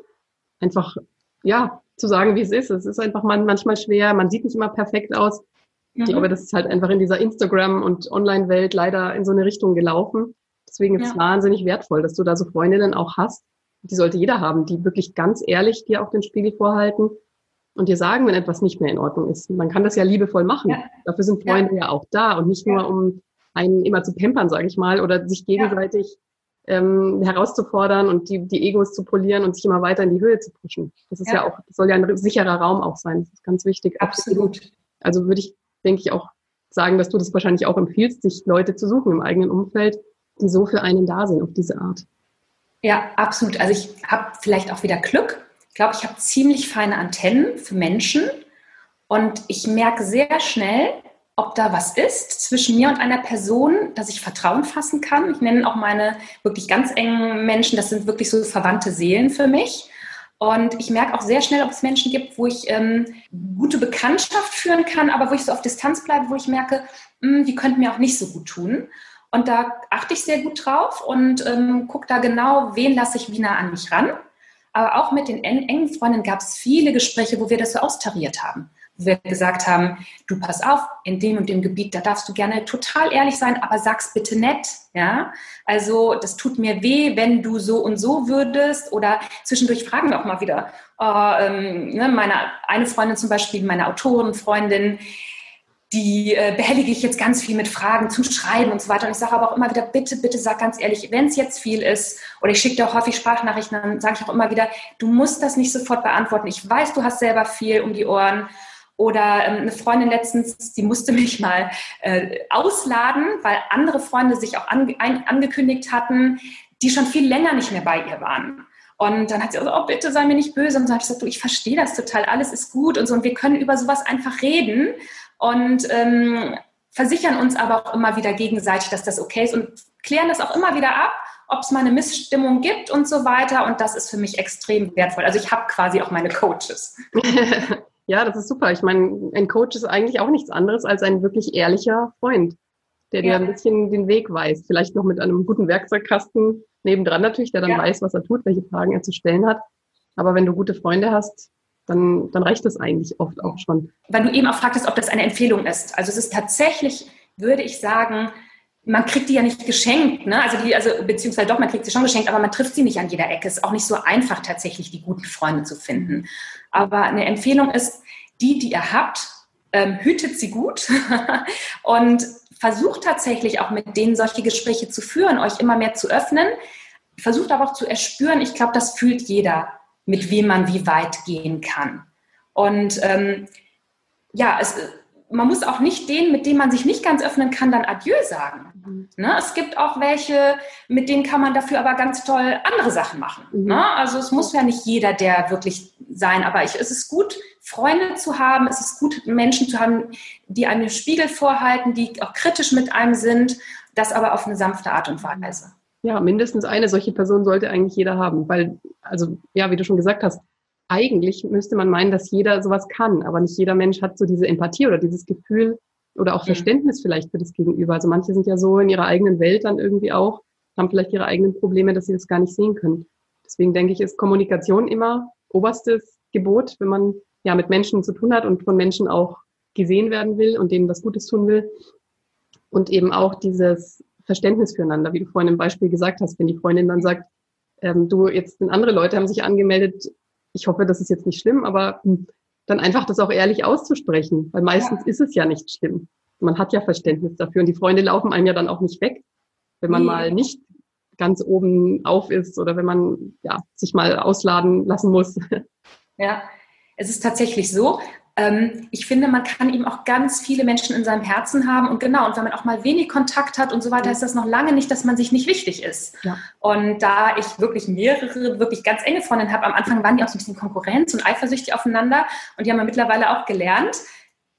Einfach, ja, zu sagen, wie es ist. Es ist einfach manchmal schwer. Man sieht nicht immer perfekt aus. Ich mhm. glaube, das ist halt einfach in dieser Instagram- und Online-Welt leider in so eine Richtung gelaufen. Deswegen ist ja. es wahnsinnig wertvoll, dass du da so Freundinnen auch hast, die sollte jeder haben, die wirklich ganz ehrlich dir auch den Spiegel vorhalten und dir sagen, wenn etwas nicht mehr in Ordnung ist. Man kann das ja liebevoll machen. Ja. Dafür sind Freunde ja. ja. auch da und nicht nur, um einen immer zu pampern, sage ich mal, oder sich gegenseitig ähm, herauszufordern und die, die Egos zu polieren und sich immer weiter in die Höhe zu pushen. Das ist ja, auch, das soll ja ein sicherer Raum auch sein. Das ist ganz wichtig. Absolut. Also würde ich, denke ich, auch sagen, dass du das wahrscheinlich auch empfiehlst, sich Leute zu suchen im eigenen Umfeld, die so für einen da sind auf diese Art. Ja, absolut. Also ich habe vielleicht auch wieder Glück. Ich glaube, ich habe ziemlich feine Antennen für Menschen und ich merke sehr schnell, ob da was ist zwischen mir und einer Person, dass ich Vertrauen fassen kann. Ich nenne auch meine wirklich ganz engen Menschen, das sind wirklich so verwandte Seelen für mich. Und ich merke auch sehr schnell, ob es Menschen gibt, wo ich ähm, gute Bekanntschaft führen kann, aber wo ich so auf Distanz bleibe, wo ich merke, mh, hm, die könnten mir auch nicht so gut tun. Und da achte ich sehr gut drauf und ähm, gucke da genau, wen lasse ich wie nah an mich ran. Aber auch mit den engen Freunden gab es viele Gespräche, wo wir das so austariert haben wo wir gesagt haben, du pass auf, in dem und dem Gebiet, da darfst du gerne total ehrlich sein, aber sag's bitte nett, ja. Also das tut mir weh, wenn du so und so würdest oder zwischendurch fragen wir auch mal wieder. Äh, ähm, ne, meine eine Freundin zum Beispiel, meine Autorenfreundin, die äh, behellige ich jetzt ganz viel mit Fragen zum Schreiben und so weiter. Und ich sage aber auch immer wieder, bitte, bitte sag ganz ehrlich, wenn es jetzt viel ist, oder ich schicke dir auch häufig Sprachnachrichten, dann sage ich auch immer wieder, du musst das nicht sofort beantworten. Ich weiß, du hast selber viel um die Ohren oder ähm, eine Freundin letztens, die musste mich mal äh, ausladen, weil andere Freunde sich auch ange ein, angekündigt hatten, die schon viel länger nicht mehr bei ihr waren. Und dann hat sie gesagt, oh, bitte sei mir nicht böse. Und dann habe ich gesagt, du, ich verstehe das total, alles ist gut und so. Und wir können über sowas einfach reden und ähm, versichern uns aber auch immer wieder gegenseitig, dass das okay ist und klären das auch immer wieder ab, ob es mal eine Missstimmung gibt und so weiter. Und das ist für mich extrem wertvoll. Also ich habe quasi auch meine Coaches. Ja, das ist super. Ich meine, ein Coach ist eigentlich auch nichts anderes als ein wirklich ehrlicher Freund, der ja. dir ein bisschen den Weg weist. Vielleicht noch mit einem guten Werkzeugkasten nebendran natürlich, der dann ja. weiß, was er tut, welche Fragen er zu stellen hat. Aber wenn du gute Freunde hast, dann, dann reicht das eigentlich oft auch schon. Weil du eben auch fragtest, ob das eine Empfehlung ist. Also es ist tatsächlich, würde ich sagen, man kriegt die ja nicht geschenkt, ne? Also die, also beziehungsweise doch, man kriegt sie schon geschenkt, aber man trifft sie nicht an jeder Ecke. Es ist auch nicht so einfach, tatsächlich die guten Freunde zu finden. Aber eine Empfehlung ist, die, die ihr habt, ähm, hütet sie gut und versucht tatsächlich auch mit denen solche Gespräche zu führen, euch immer mehr zu öffnen. Versucht aber auch zu erspüren, ich glaube, das fühlt jeder, mit wem man wie weit gehen kann. Und ähm, ja, es, man muss auch nicht denen, mit denen man sich nicht ganz öffnen kann, dann Adieu sagen. Mhm. Ne? Es gibt auch welche, mit denen kann man dafür aber ganz toll andere Sachen machen. Mhm. Ne? Also es muss ja nicht jeder der wirklich sein, aber ich, es ist gut, Freunde zu haben, es ist gut, Menschen zu haben, die einem Spiegel vorhalten, die auch kritisch mit einem sind, das aber auf eine sanfte Art und Weise. Ja, mindestens eine solche Person sollte eigentlich jeder haben, weil, also ja, wie du schon gesagt hast, eigentlich müsste man meinen, dass jeder sowas kann, aber nicht jeder Mensch hat so diese Empathie oder dieses Gefühl oder auch Verständnis vielleicht für das Gegenüber. Also manche sind ja so in ihrer eigenen Welt dann irgendwie auch, haben vielleicht ihre eigenen Probleme, dass sie das gar nicht sehen können. Deswegen denke ich, ist Kommunikation immer oberstes Gebot, wenn man ja mit Menschen zu tun hat und von Menschen auch gesehen werden will und denen was Gutes tun will. Und eben auch dieses Verständnis füreinander, wie du vorhin im Beispiel gesagt hast, wenn die Freundin dann sagt, ähm, du, jetzt sind andere Leute haben sich angemeldet, ich hoffe, das ist jetzt nicht schlimm, aber hm, dann einfach das auch ehrlich auszusprechen, weil meistens ja. ist es ja nicht schlimm. Man hat ja Verständnis dafür und die Freunde laufen einem ja dann auch nicht weg, wenn man nee. mal nicht ganz oben auf ist oder wenn man ja, sich mal ausladen lassen muss. Ja, es ist tatsächlich so, ähm, ich finde, man kann eben auch ganz viele Menschen in seinem Herzen haben. Und genau, und wenn man auch mal wenig Kontakt hat und so weiter, ist das noch lange nicht, dass man sich nicht wichtig ist. Ja. Und da ich wirklich mehrere, wirklich ganz enge Freundinnen habe, am Anfang waren die auch so ein bisschen Konkurrenz und eifersüchtig aufeinander. Und die haben ja mittlerweile auch gelernt,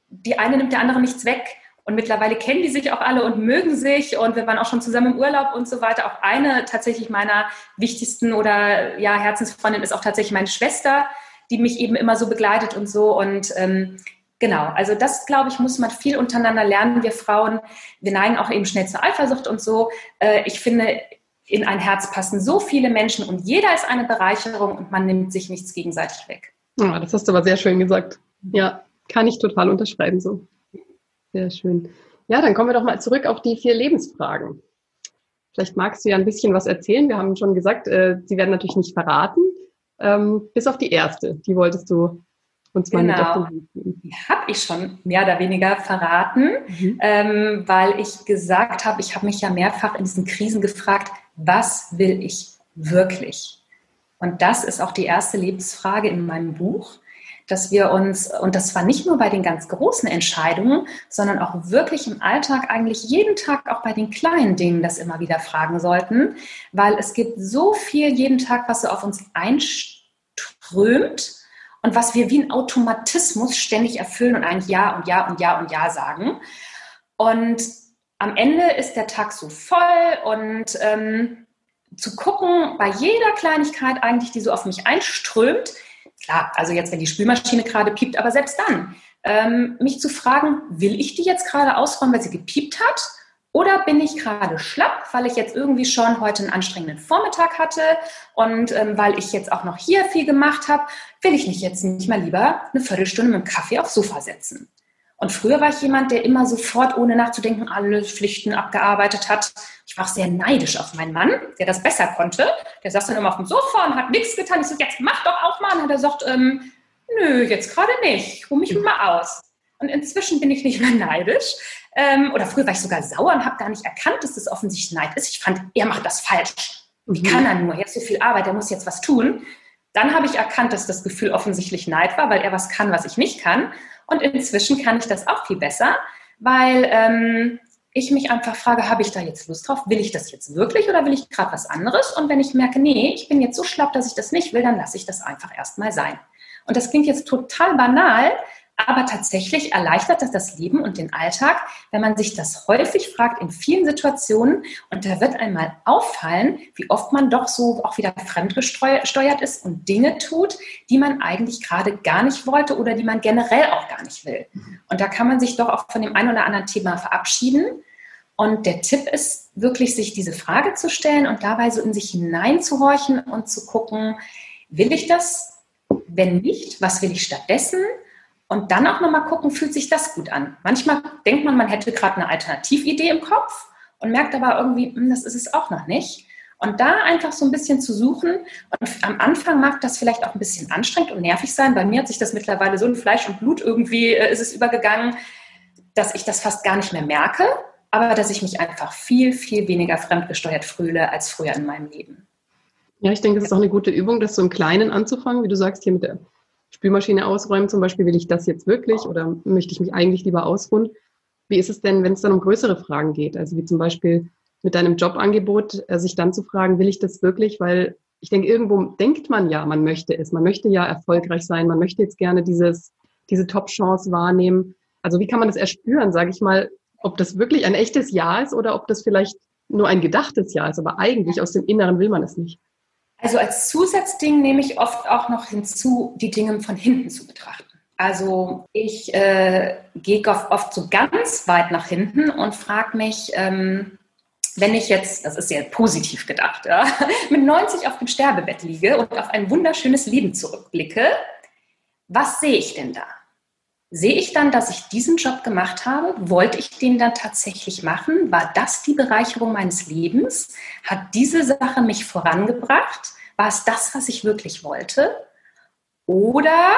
die eine nimmt der andere nichts weg. Und mittlerweile kennen die sich auch alle und mögen sich und wir waren auch schon zusammen im Urlaub und so weiter. Auch eine tatsächlich meiner wichtigsten oder ja, Herzensfreundin ist auch tatsächlich meine Schwester, die mich eben immer so begleitet und so. Und ähm, genau, also das, glaube ich, muss man viel untereinander lernen. Wir Frauen, wir neigen auch eben schnell zur Eifersucht und so. Äh, ich finde, in ein Herz passen so viele Menschen und jeder ist eine Bereicherung und man nimmt sich nichts gegenseitig weg. Ja, das hast du aber sehr schön gesagt. Ja, kann ich total unterschreiben so. Sehr schön. Ja, dann kommen wir doch mal zurück auf die vier Lebensfragen. Vielleicht magst du ja ein bisschen was erzählen. Wir haben schon gesagt, äh, sie werden natürlich nicht verraten, ähm, bis auf die erste. Die wolltest du uns mal genau. mit auf den geben. Habe ich schon mehr oder weniger verraten, mhm. ähm, weil ich gesagt habe, ich habe mich ja mehrfach in diesen Krisen gefragt, was will ich wirklich? Und das ist auch die erste Lebensfrage in meinem Buch dass wir uns, und das war nicht nur bei den ganz großen Entscheidungen, sondern auch wirklich im Alltag, eigentlich jeden Tag auch bei den kleinen Dingen das immer wieder fragen sollten, weil es gibt so viel jeden Tag, was so auf uns einströmt und was wir wie ein Automatismus ständig erfüllen und eigentlich Ja und Ja und Ja und Ja sagen. Und am Ende ist der Tag so voll und ähm, zu gucken, bei jeder Kleinigkeit eigentlich, die so auf mich einströmt, klar, also jetzt, wenn die Spülmaschine gerade piept, aber selbst dann, ähm, mich zu fragen, will ich die jetzt gerade ausräumen, weil sie gepiept hat? Oder bin ich gerade schlapp, weil ich jetzt irgendwie schon heute einen anstrengenden Vormittag hatte und ähm, weil ich jetzt auch noch hier viel gemacht habe, will ich mich jetzt nicht mal lieber eine Viertelstunde mit dem Kaffee aufs Sofa setzen. Und früher war ich jemand, der immer sofort, ohne nachzudenken, alle Pflichten abgearbeitet hat. Ich war auch sehr neidisch auf meinen Mann, der das besser konnte. Der saß dann immer auf dem Sofa und hat nichts getan. Ich so, jetzt mach doch auch mal. Und er sagt, ähm, nö, jetzt gerade nicht. Ich ruhe mich mal aus. Und inzwischen bin ich nicht mehr neidisch. Ähm, oder früher war ich sogar sauer und habe gar nicht erkannt, dass das offensichtlich Neid ist. Ich fand, er macht das falsch. Wie mhm. kann er nur? Jetzt so viel Arbeit, er muss jetzt was tun. Dann habe ich erkannt, dass das Gefühl offensichtlich Neid war, weil er was kann, was ich nicht kann. Und inzwischen kann ich das auch viel besser, weil ähm, ich mich einfach frage, habe ich da jetzt Lust drauf? Will ich das jetzt wirklich oder will ich gerade was anderes? Und wenn ich merke, nee, ich bin jetzt so schlapp, dass ich das nicht will, dann lasse ich das einfach erstmal sein. Und das klingt jetzt total banal, aber tatsächlich erleichtert das das Leben und den Alltag, wenn man sich das häufig fragt in vielen Situationen. Und da wird einmal auffallen, wie oft man doch so auch wieder fremdgesteuert ist und Dinge tut, die man eigentlich gerade gar nicht wollte oder die man generell auch gar nicht will. Und da kann man sich doch auch von dem einen oder anderen Thema verabschieden. Und der Tipp ist wirklich, sich diese Frage zu stellen und dabei so in sich hineinzuhorchen und zu gucken, will ich das? Wenn nicht, was will ich stattdessen? Und dann auch nochmal gucken, fühlt sich das gut an. Manchmal denkt man, man hätte gerade eine Alternatividee im Kopf und merkt aber irgendwie, hm, das ist es auch noch nicht. Und da einfach so ein bisschen zu suchen. Und am Anfang mag das vielleicht auch ein bisschen anstrengend und nervig sein. Bei mir hat sich das mittlerweile so in Fleisch und Blut irgendwie äh, ist es übergegangen, dass ich das fast gar nicht mehr merke, aber dass ich mich einfach viel, viel weniger fremdgesteuert fühle als früher in meinem Leben. Ja, ich denke, es ist auch eine gute Übung, das so im Kleinen anzufangen, wie du sagst, hier mit der Spülmaschine ausräumen zum Beispiel, will ich das jetzt wirklich oder möchte ich mich eigentlich lieber ausruhen? Wie ist es denn, wenn es dann um größere Fragen geht? Also wie zum Beispiel mit deinem Jobangebot, äh, sich dann zu fragen, will ich das wirklich? Weil ich denke, irgendwo denkt man ja, man möchte es. Man möchte ja erfolgreich sein. Man möchte jetzt gerne dieses, diese Top-Chance wahrnehmen. Also wie kann man das erspüren, sage ich mal, ob das wirklich ein echtes Ja ist oder ob das vielleicht nur ein gedachtes Ja ist, aber eigentlich aus dem Inneren will man es nicht. Also als Zusatzding nehme ich oft auch noch hinzu, die Dinge von hinten zu betrachten. Also ich äh, gehe oft so ganz weit nach hinten und frage mich, ähm, wenn ich jetzt, das ist sehr positiv gedacht, ja, mit 90 auf dem Sterbebett liege und auf ein wunderschönes Leben zurückblicke, was sehe ich denn da? Sehe ich dann, dass ich diesen Job gemacht habe? Wollte ich den dann tatsächlich machen? War das die Bereicherung meines Lebens? Hat diese Sache mich vorangebracht? War es das, was ich wirklich wollte? Oder,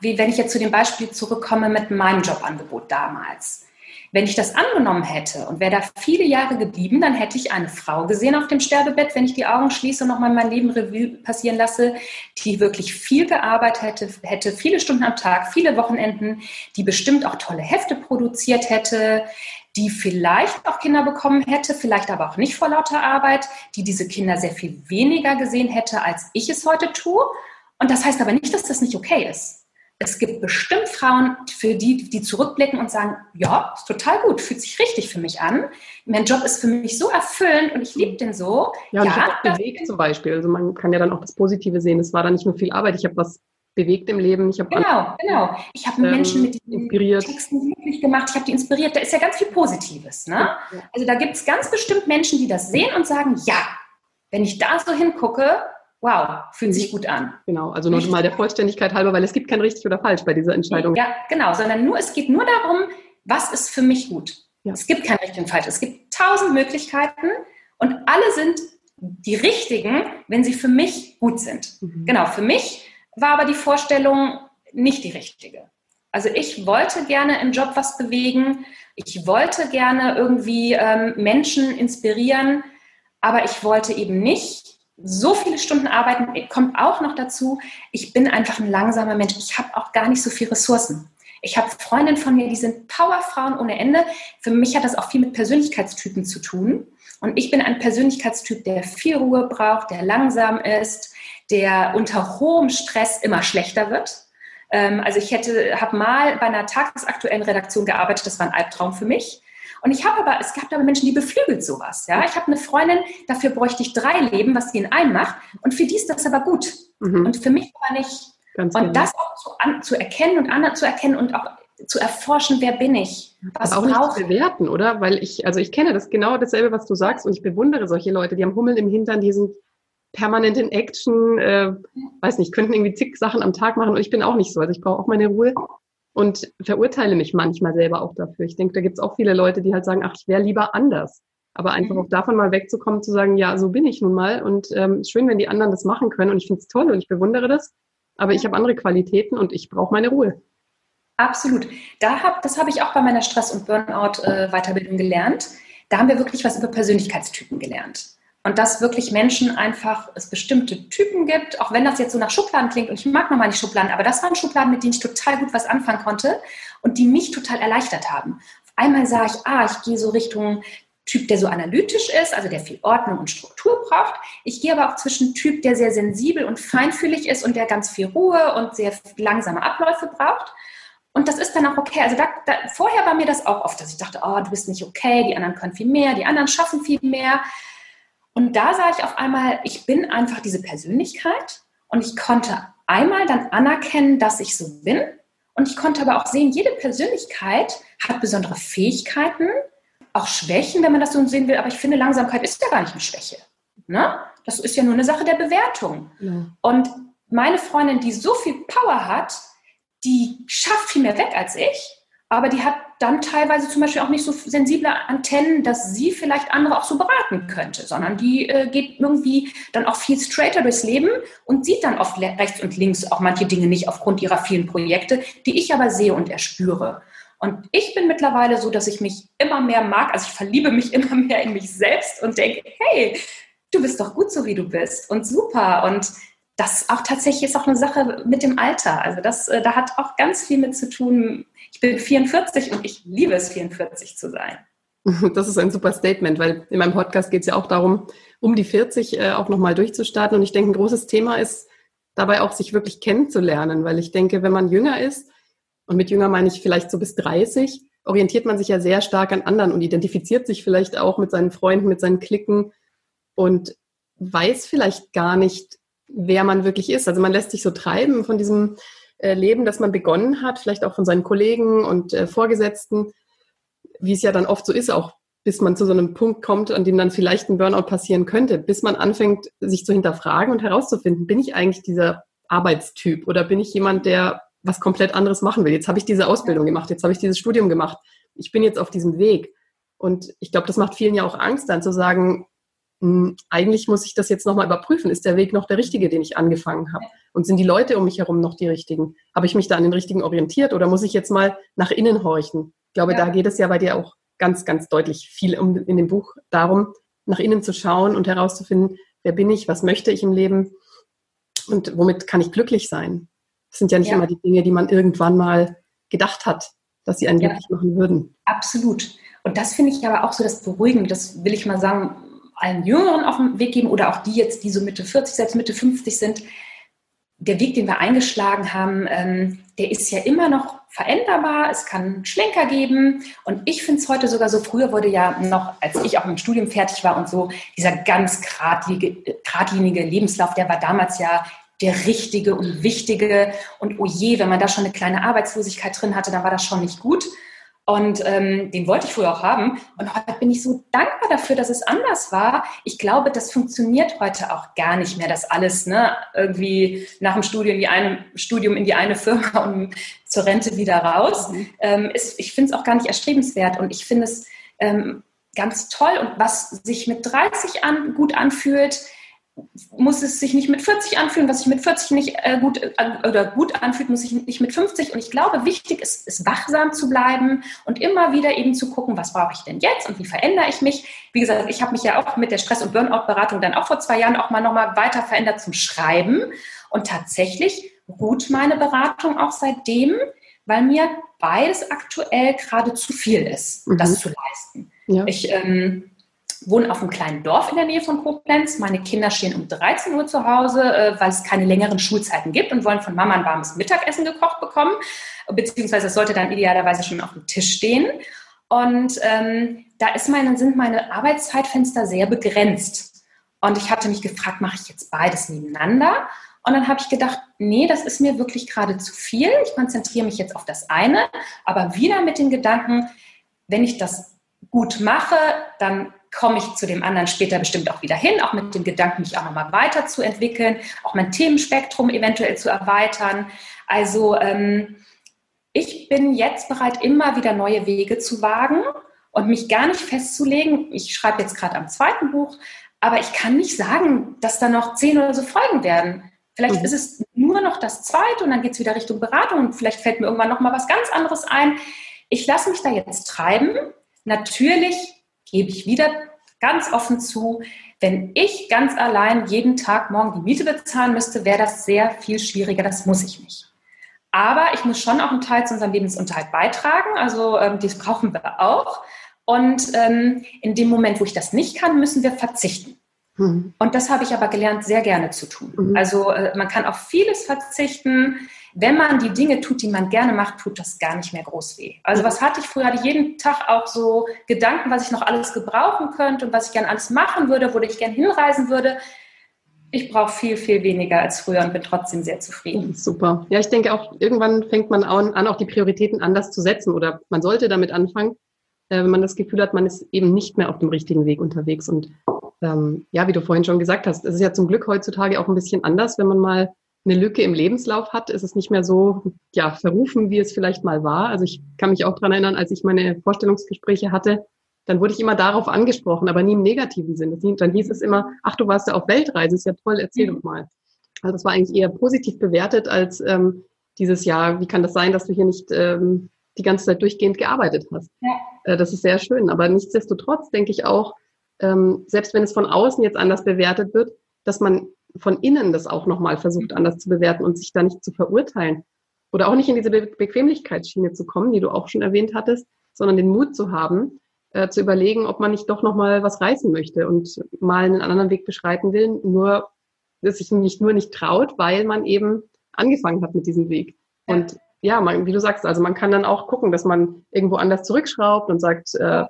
wie wenn ich jetzt zu dem Beispiel zurückkomme mit meinem Jobangebot damals. Wenn ich das angenommen hätte und wäre da viele Jahre geblieben, dann hätte ich eine Frau gesehen auf dem Sterbebett, wenn ich die Augen schließe und nochmal mein Leben Revue passieren lasse, die wirklich viel gearbeitet hätte, hätte viele Stunden am Tag, viele Wochenenden, die bestimmt auch tolle Hefte produziert hätte, die vielleicht auch Kinder bekommen hätte, vielleicht aber auch nicht vor lauter Arbeit, die diese Kinder sehr viel weniger gesehen hätte, als ich es heute tue. Und das heißt aber nicht, dass das nicht okay ist es gibt bestimmt Frauen, für die, die zurückblicken und sagen, ja, ist total gut, fühlt sich richtig für mich an. Mein Job ist für mich so erfüllend und ich liebe den so. Ja, und ja, ich habe auch bewegt zum Beispiel. Also man kann ja dann auch das Positive sehen. Es war dann nicht nur viel Arbeit, ich habe was bewegt im Leben. Ich genau, genau. Ich habe ähm, Menschen mit diesen inspiriert. Texten glücklich gemacht. Ich habe die inspiriert. Da ist ja ganz viel Positives. Ne? Ja. Also da gibt es ganz bestimmt Menschen, die das sehen und sagen, ja, wenn ich da so hingucke, wow, fühlt sich gut an. Genau, also nur mal der Vollständigkeit halber, weil es gibt kein richtig oder falsch bei dieser Entscheidung. Ja, genau, sondern nur, es geht nur darum, was ist für mich gut. Ja. Es gibt kein richtig und falsch. Es gibt tausend Möglichkeiten und alle sind die richtigen, wenn sie für mich gut sind. Mhm. Genau, für mich war aber die Vorstellung nicht die richtige. Also ich wollte gerne im Job was bewegen, ich wollte gerne irgendwie ähm, Menschen inspirieren, aber ich wollte eben nicht so viele Stunden arbeiten, kommt auch noch dazu, ich bin einfach ein langsamer Mensch. Ich habe auch gar nicht so viele Ressourcen. Ich habe Freundinnen von mir, die sind Powerfrauen ohne Ende. Für mich hat das auch viel mit Persönlichkeitstypen zu tun. Und ich bin ein Persönlichkeitstyp, der viel Ruhe braucht, der langsam ist, der unter hohem Stress immer schlechter wird. Ähm, also ich habe mal bei einer tagesaktuellen Redaktion gearbeitet, das war ein Albtraum für mich. Und ich habe aber, es gab aber Menschen, die beflügelt sowas. Ja, ich habe eine Freundin, dafür bräuchte ich drei Leben, was sie in einem macht. Und für die ist das aber gut. Mhm. Und für mich war nicht. Ganz und genau. das auch zu, an, zu erkennen und anzuerkennen und auch zu erforschen, wer bin ich? Was Aber auch nicht bewerten, oder? Weil ich, also ich kenne das genau dasselbe, was du sagst, und ich bewundere solche Leute, die haben Hummeln im Hintern, die sind permanent in Action, äh, weiß nicht, könnten irgendwie zig Sachen am Tag machen und ich bin auch nicht so. Also ich brauche auch meine Ruhe und verurteile mich manchmal selber auch dafür. Ich denke, da gibt es auch viele Leute, die halt sagen, ach, ich wäre lieber anders. Aber einfach mhm. auch davon mal wegzukommen, zu sagen, ja, so bin ich nun mal. Und ähm, schön, wenn die anderen das machen können. Und ich finde es toll und ich bewundere das. Aber ich habe andere Qualitäten und ich brauche meine Ruhe. Absolut. Da hab, das habe ich auch bei meiner Stress- und Burnout-Weiterbildung äh, gelernt. Da haben wir wirklich was über Persönlichkeitstypen gelernt. Und dass wirklich Menschen einfach es bestimmte Typen gibt, auch wenn das jetzt so nach Schubladen klingt und ich mag nochmal die Schubladen, aber das waren Schubladen, mit denen ich total gut was anfangen konnte und die mich total erleichtert haben. Auf einmal sah ich, ah, ich gehe so Richtung Typ, der so analytisch ist, also der viel Ordnung und Struktur braucht. Ich gehe aber auch zwischen Typ, der sehr sensibel und feinfühlig ist und der ganz viel Ruhe und sehr langsame Abläufe braucht. Und das ist dann auch okay. Also da, da, vorher war mir das auch oft, dass ich dachte, oh, du bist nicht okay, die anderen können viel mehr, die anderen schaffen viel mehr. Und da sah ich auf einmal, ich bin einfach diese Persönlichkeit und ich konnte einmal dann anerkennen, dass ich so bin. Und ich konnte aber auch sehen, jede Persönlichkeit hat besondere Fähigkeiten, auch Schwächen, wenn man das so sehen will. Aber ich finde, Langsamkeit ist ja gar nicht eine Schwäche. Ne? Das ist ja nur eine Sache der Bewertung. Ja. Und meine Freundin, die so viel Power hat, die schafft viel mehr weg als ich aber die hat dann teilweise zum Beispiel auch nicht so sensible Antennen, dass sie vielleicht andere auch so beraten könnte, sondern die äh, geht irgendwie dann auch viel straighter durchs Leben und sieht dann oft rechts und links auch manche Dinge nicht aufgrund ihrer vielen Projekte, die ich aber sehe und erspüre. Und ich bin mittlerweile so, dass ich mich immer mehr mag, also ich verliebe mich immer mehr in mich selbst und denke, hey, du bist doch gut so, wie du bist und super und das auch tatsächlich ist auch eine Sache mit dem Alter. Also das, äh, da hat auch ganz viel mit zu tun. Ich bin 44 und ich liebe es, 44 zu sein. Das ist ein super Statement, weil in meinem Podcast geht es ja auch darum, um die 40 äh, auch nochmal durchzustarten. Und ich denke, ein großes Thema ist dabei auch, sich wirklich kennenzulernen, weil ich denke, wenn man jünger ist, und mit jünger meine ich vielleicht so bis 30, orientiert man sich ja sehr stark an anderen und identifiziert sich vielleicht auch mit seinen Freunden, mit seinen Klicken und weiß vielleicht gar nicht, wer man wirklich ist. Also man lässt sich so treiben von diesem äh, Leben, das man begonnen hat, vielleicht auch von seinen Kollegen und äh, Vorgesetzten, wie es ja dann oft so ist, auch bis man zu so einem Punkt kommt, an dem dann vielleicht ein Burnout passieren könnte, bis man anfängt, sich zu hinterfragen und herauszufinden, bin ich eigentlich dieser Arbeitstyp oder bin ich jemand, der was komplett anderes machen will? Jetzt habe ich diese Ausbildung gemacht, jetzt habe ich dieses Studium gemacht, ich bin jetzt auf diesem Weg. Und ich glaube, das macht vielen ja auch Angst, dann zu sagen, hm, eigentlich muss ich das jetzt nochmal überprüfen. Ist der Weg noch der richtige, den ich angefangen habe? Und sind die Leute um mich herum noch die richtigen? Habe ich mich da an den richtigen orientiert oder muss ich jetzt mal nach innen horchen? Ich glaube, ja. da geht es ja bei dir auch ganz, ganz deutlich viel um, in dem Buch darum, nach innen zu schauen und herauszufinden, wer bin ich, was möchte ich im Leben und womit kann ich glücklich sein? Das sind ja nicht ja. immer die Dinge, die man irgendwann mal gedacht hat, dass sie einen ja. glücklich machen würden. Absolut. Und das finde ich aber auch so das Beruhigende, das will ich mal sagen, allen Jüngeren auf den Weg geben oder auch die jetzt, die so Mitte 40, selbst Mitte 50 sind, der Weg, den wir eingeschlagen haben, ähm, der ist ja immer noch veränderbar. Es kann Schlenker geben. Und ich finde es heute sogar so, früher wurde ja noch, als ich auch im Studium fertig war und so, dieser ganz geradlinige, geradlinige Lebenslauf, der war damals ja der richtige und wichtige. Und oh je, wenn man da schon eine kleine Arbeitslosigkeit drin hatte, dann war das schon nicht gut. Und ähm, den wollte ich früher auch haben. Und heute bin ich so dankbar dafür, dass es anders war. Ich glaube, das funktioniert heute auch gar nicht mehr, dass alles ne, irgendwie nach dem Studium in die eine, Studium in die eine Firma und zur Rente wieder raus. Mhm. Ähm, ist, ich finde es auch gar nicht erstrebenswert. Und ich finde es ähm, ganz toll. Und was sich mit 30 an, gut anfühlt, muss es sich nicht mit 40 anfühlen, was sich mit 40 nicht äh, gut äh, oder gut anfühlt, muss sich nicht mit 50. Und ich glaube, wichtig ist, ist wachsam zu bleiben und immer wieder eben zu gucken, was brauche ich denn jetzt und wie verändere ich mich. Wie gesagt, ich habe mich ja auch mit der Stress- und Burnout-Beratung dann auch vor zwei Jahren auch mal nochmal weiter verändert zum Schreiben. Und tatsächlich ruht meine Beratung auch seitdem, weil mir beides aktuell gerade zu viel ist, mhm. das zu leisten. Ja. Ich ähm, wohne auf einem kleinen Dorf in der Nähe von Koblenz. Meine Kinder stehen um 13 Uhr zu Hause, äh, weil es keine längeren Schulzeiten gibt und wollen von Mama ein warmes Mittagessen gekocht bekommen. Beziehungsweise es sollte dann idealerweise schon auf dem Tisch stehen. Und ähm, da meine, sind meine Arbeitszeitfenster sehr begrenzt. Und ich hatte mich gefragt, mache ich jetzt beides nebeneinander? Und dann habe ich gedacht, nee, das ist mir wirklich gerade zu viel. Ich konzentriere mich jetzt auf das eine, aber wieder mit dem Gedanken, wenn ich das gut mache, dann komme ich zu dem anderen später bestimmt auch wieder hin, auch mit dem Gedanken, mich auch nochmal weiterzuentwickeln, auch mein Themenspektrum eventuell zu erweitern. Also ähm, ich bin jetzt bereit, immer wieder neue Wege zu wagen und mich gar nicht festzulegen. Ich schreibe jetzt gerade am zweiten Buch, aber ich kann nicht sagen, dass da noch zehn oder so Folgen werden. Vielleicht mhm. ist es nur noch das zweite und dann geht es wieder Richtung Beratung und vielleicht fällt mir irgendwann noch mal was ganz anderes ein. Ich lasse mich da jetzt treiben. Natürlich gebe ich wieder ganz offen zu, wenn ich ganz allein jeden Tag morgen die Miete bezahlen müsste, wäre das sehr viel schwieriger. Das muss ich nicht. Aber ich muss schon auch einen Teil zu unserem Lebensunterhalt beitragen. Also ähm, das brauchen wir auch. Und ähm, in dem Moment, wo ich das nicht kann, müssen wir verzichten. Mhm. Und das habe ich aber gelernt, sehr gerne zu tun. Mhm. Also äh, man kann auf vieles verzichten. Wenn man die Dinge tut, die man gerne macht, tut das gar nicht mehr groß weh. Also was hatte ich früher? Hatte ich jeden Tag auch so Gedanken, was ich noch alles gebrauchen könnte und was ich gerne alles machen würde, wo ich gerne hinreisen würde. Ich brauche viel, viel weniger als früher und bin trotzdem sehr zufrieden. Super. Ja, ich denke auch, irgendwann fängt man an, auch die Prioritäten anders zu setzen oder man sollte damit anfangen, äh, wenn man das Gefühl hat, man ist eben nicht mehr auf dem richtigen Weg unterwegs. Und ähm, ja, wie du vorhin schon gesagt hast, es ist ja zum Glück heutzutage auch ein bisschen anders, wenn man mal eine Lücke im Lebenslauf hat, ist es nicht mehr so ja, verrufen, wie es vielleicht mal war. Also ich kann mich auch dran erinnern, als ich meine Vorstellungsgespräche hatte, dann wurde ich immer darauf angesprochen, aber nie im negativen Sinne. Dann hieß es immer, ach, du warst ja auf Weltreise, ist ja toll, erzähl mhm. doch mal. Also das war eigentlich eher positiv bewertet als ähm, dieses Jahr, wie kann das sein, dass du hier nicht ähm, die ganze Zeit durchgehend gearbeitet hast. Ja. Äh, das ist sehr schön. Aber nichtsdestotrotz denke ich auch, ähm, selbst wenn es von außen jetzt anders bewertet wird, dass man von innen das auch nochmal versucht anders zu bewerten und sich da nicht zu verurteilen. Oder auch nicht in diese Be Bequemlichkeitsschiene zu kommen, die du auch schon erwähnt hattest, sondern den Mut zu haben, äh, zu überlegen, ob man nicht doch nochmal was reißen möchte und mal einen anderen Weg beschreiten will, nur dass sich nicht nur nicht traut, weil man eben angefangen hat mit diesem Weg. Und ja, man, wie du sagst, also man kann dann auch gucken, dass man irgendwo anders zurückschraubt und sagt, äh,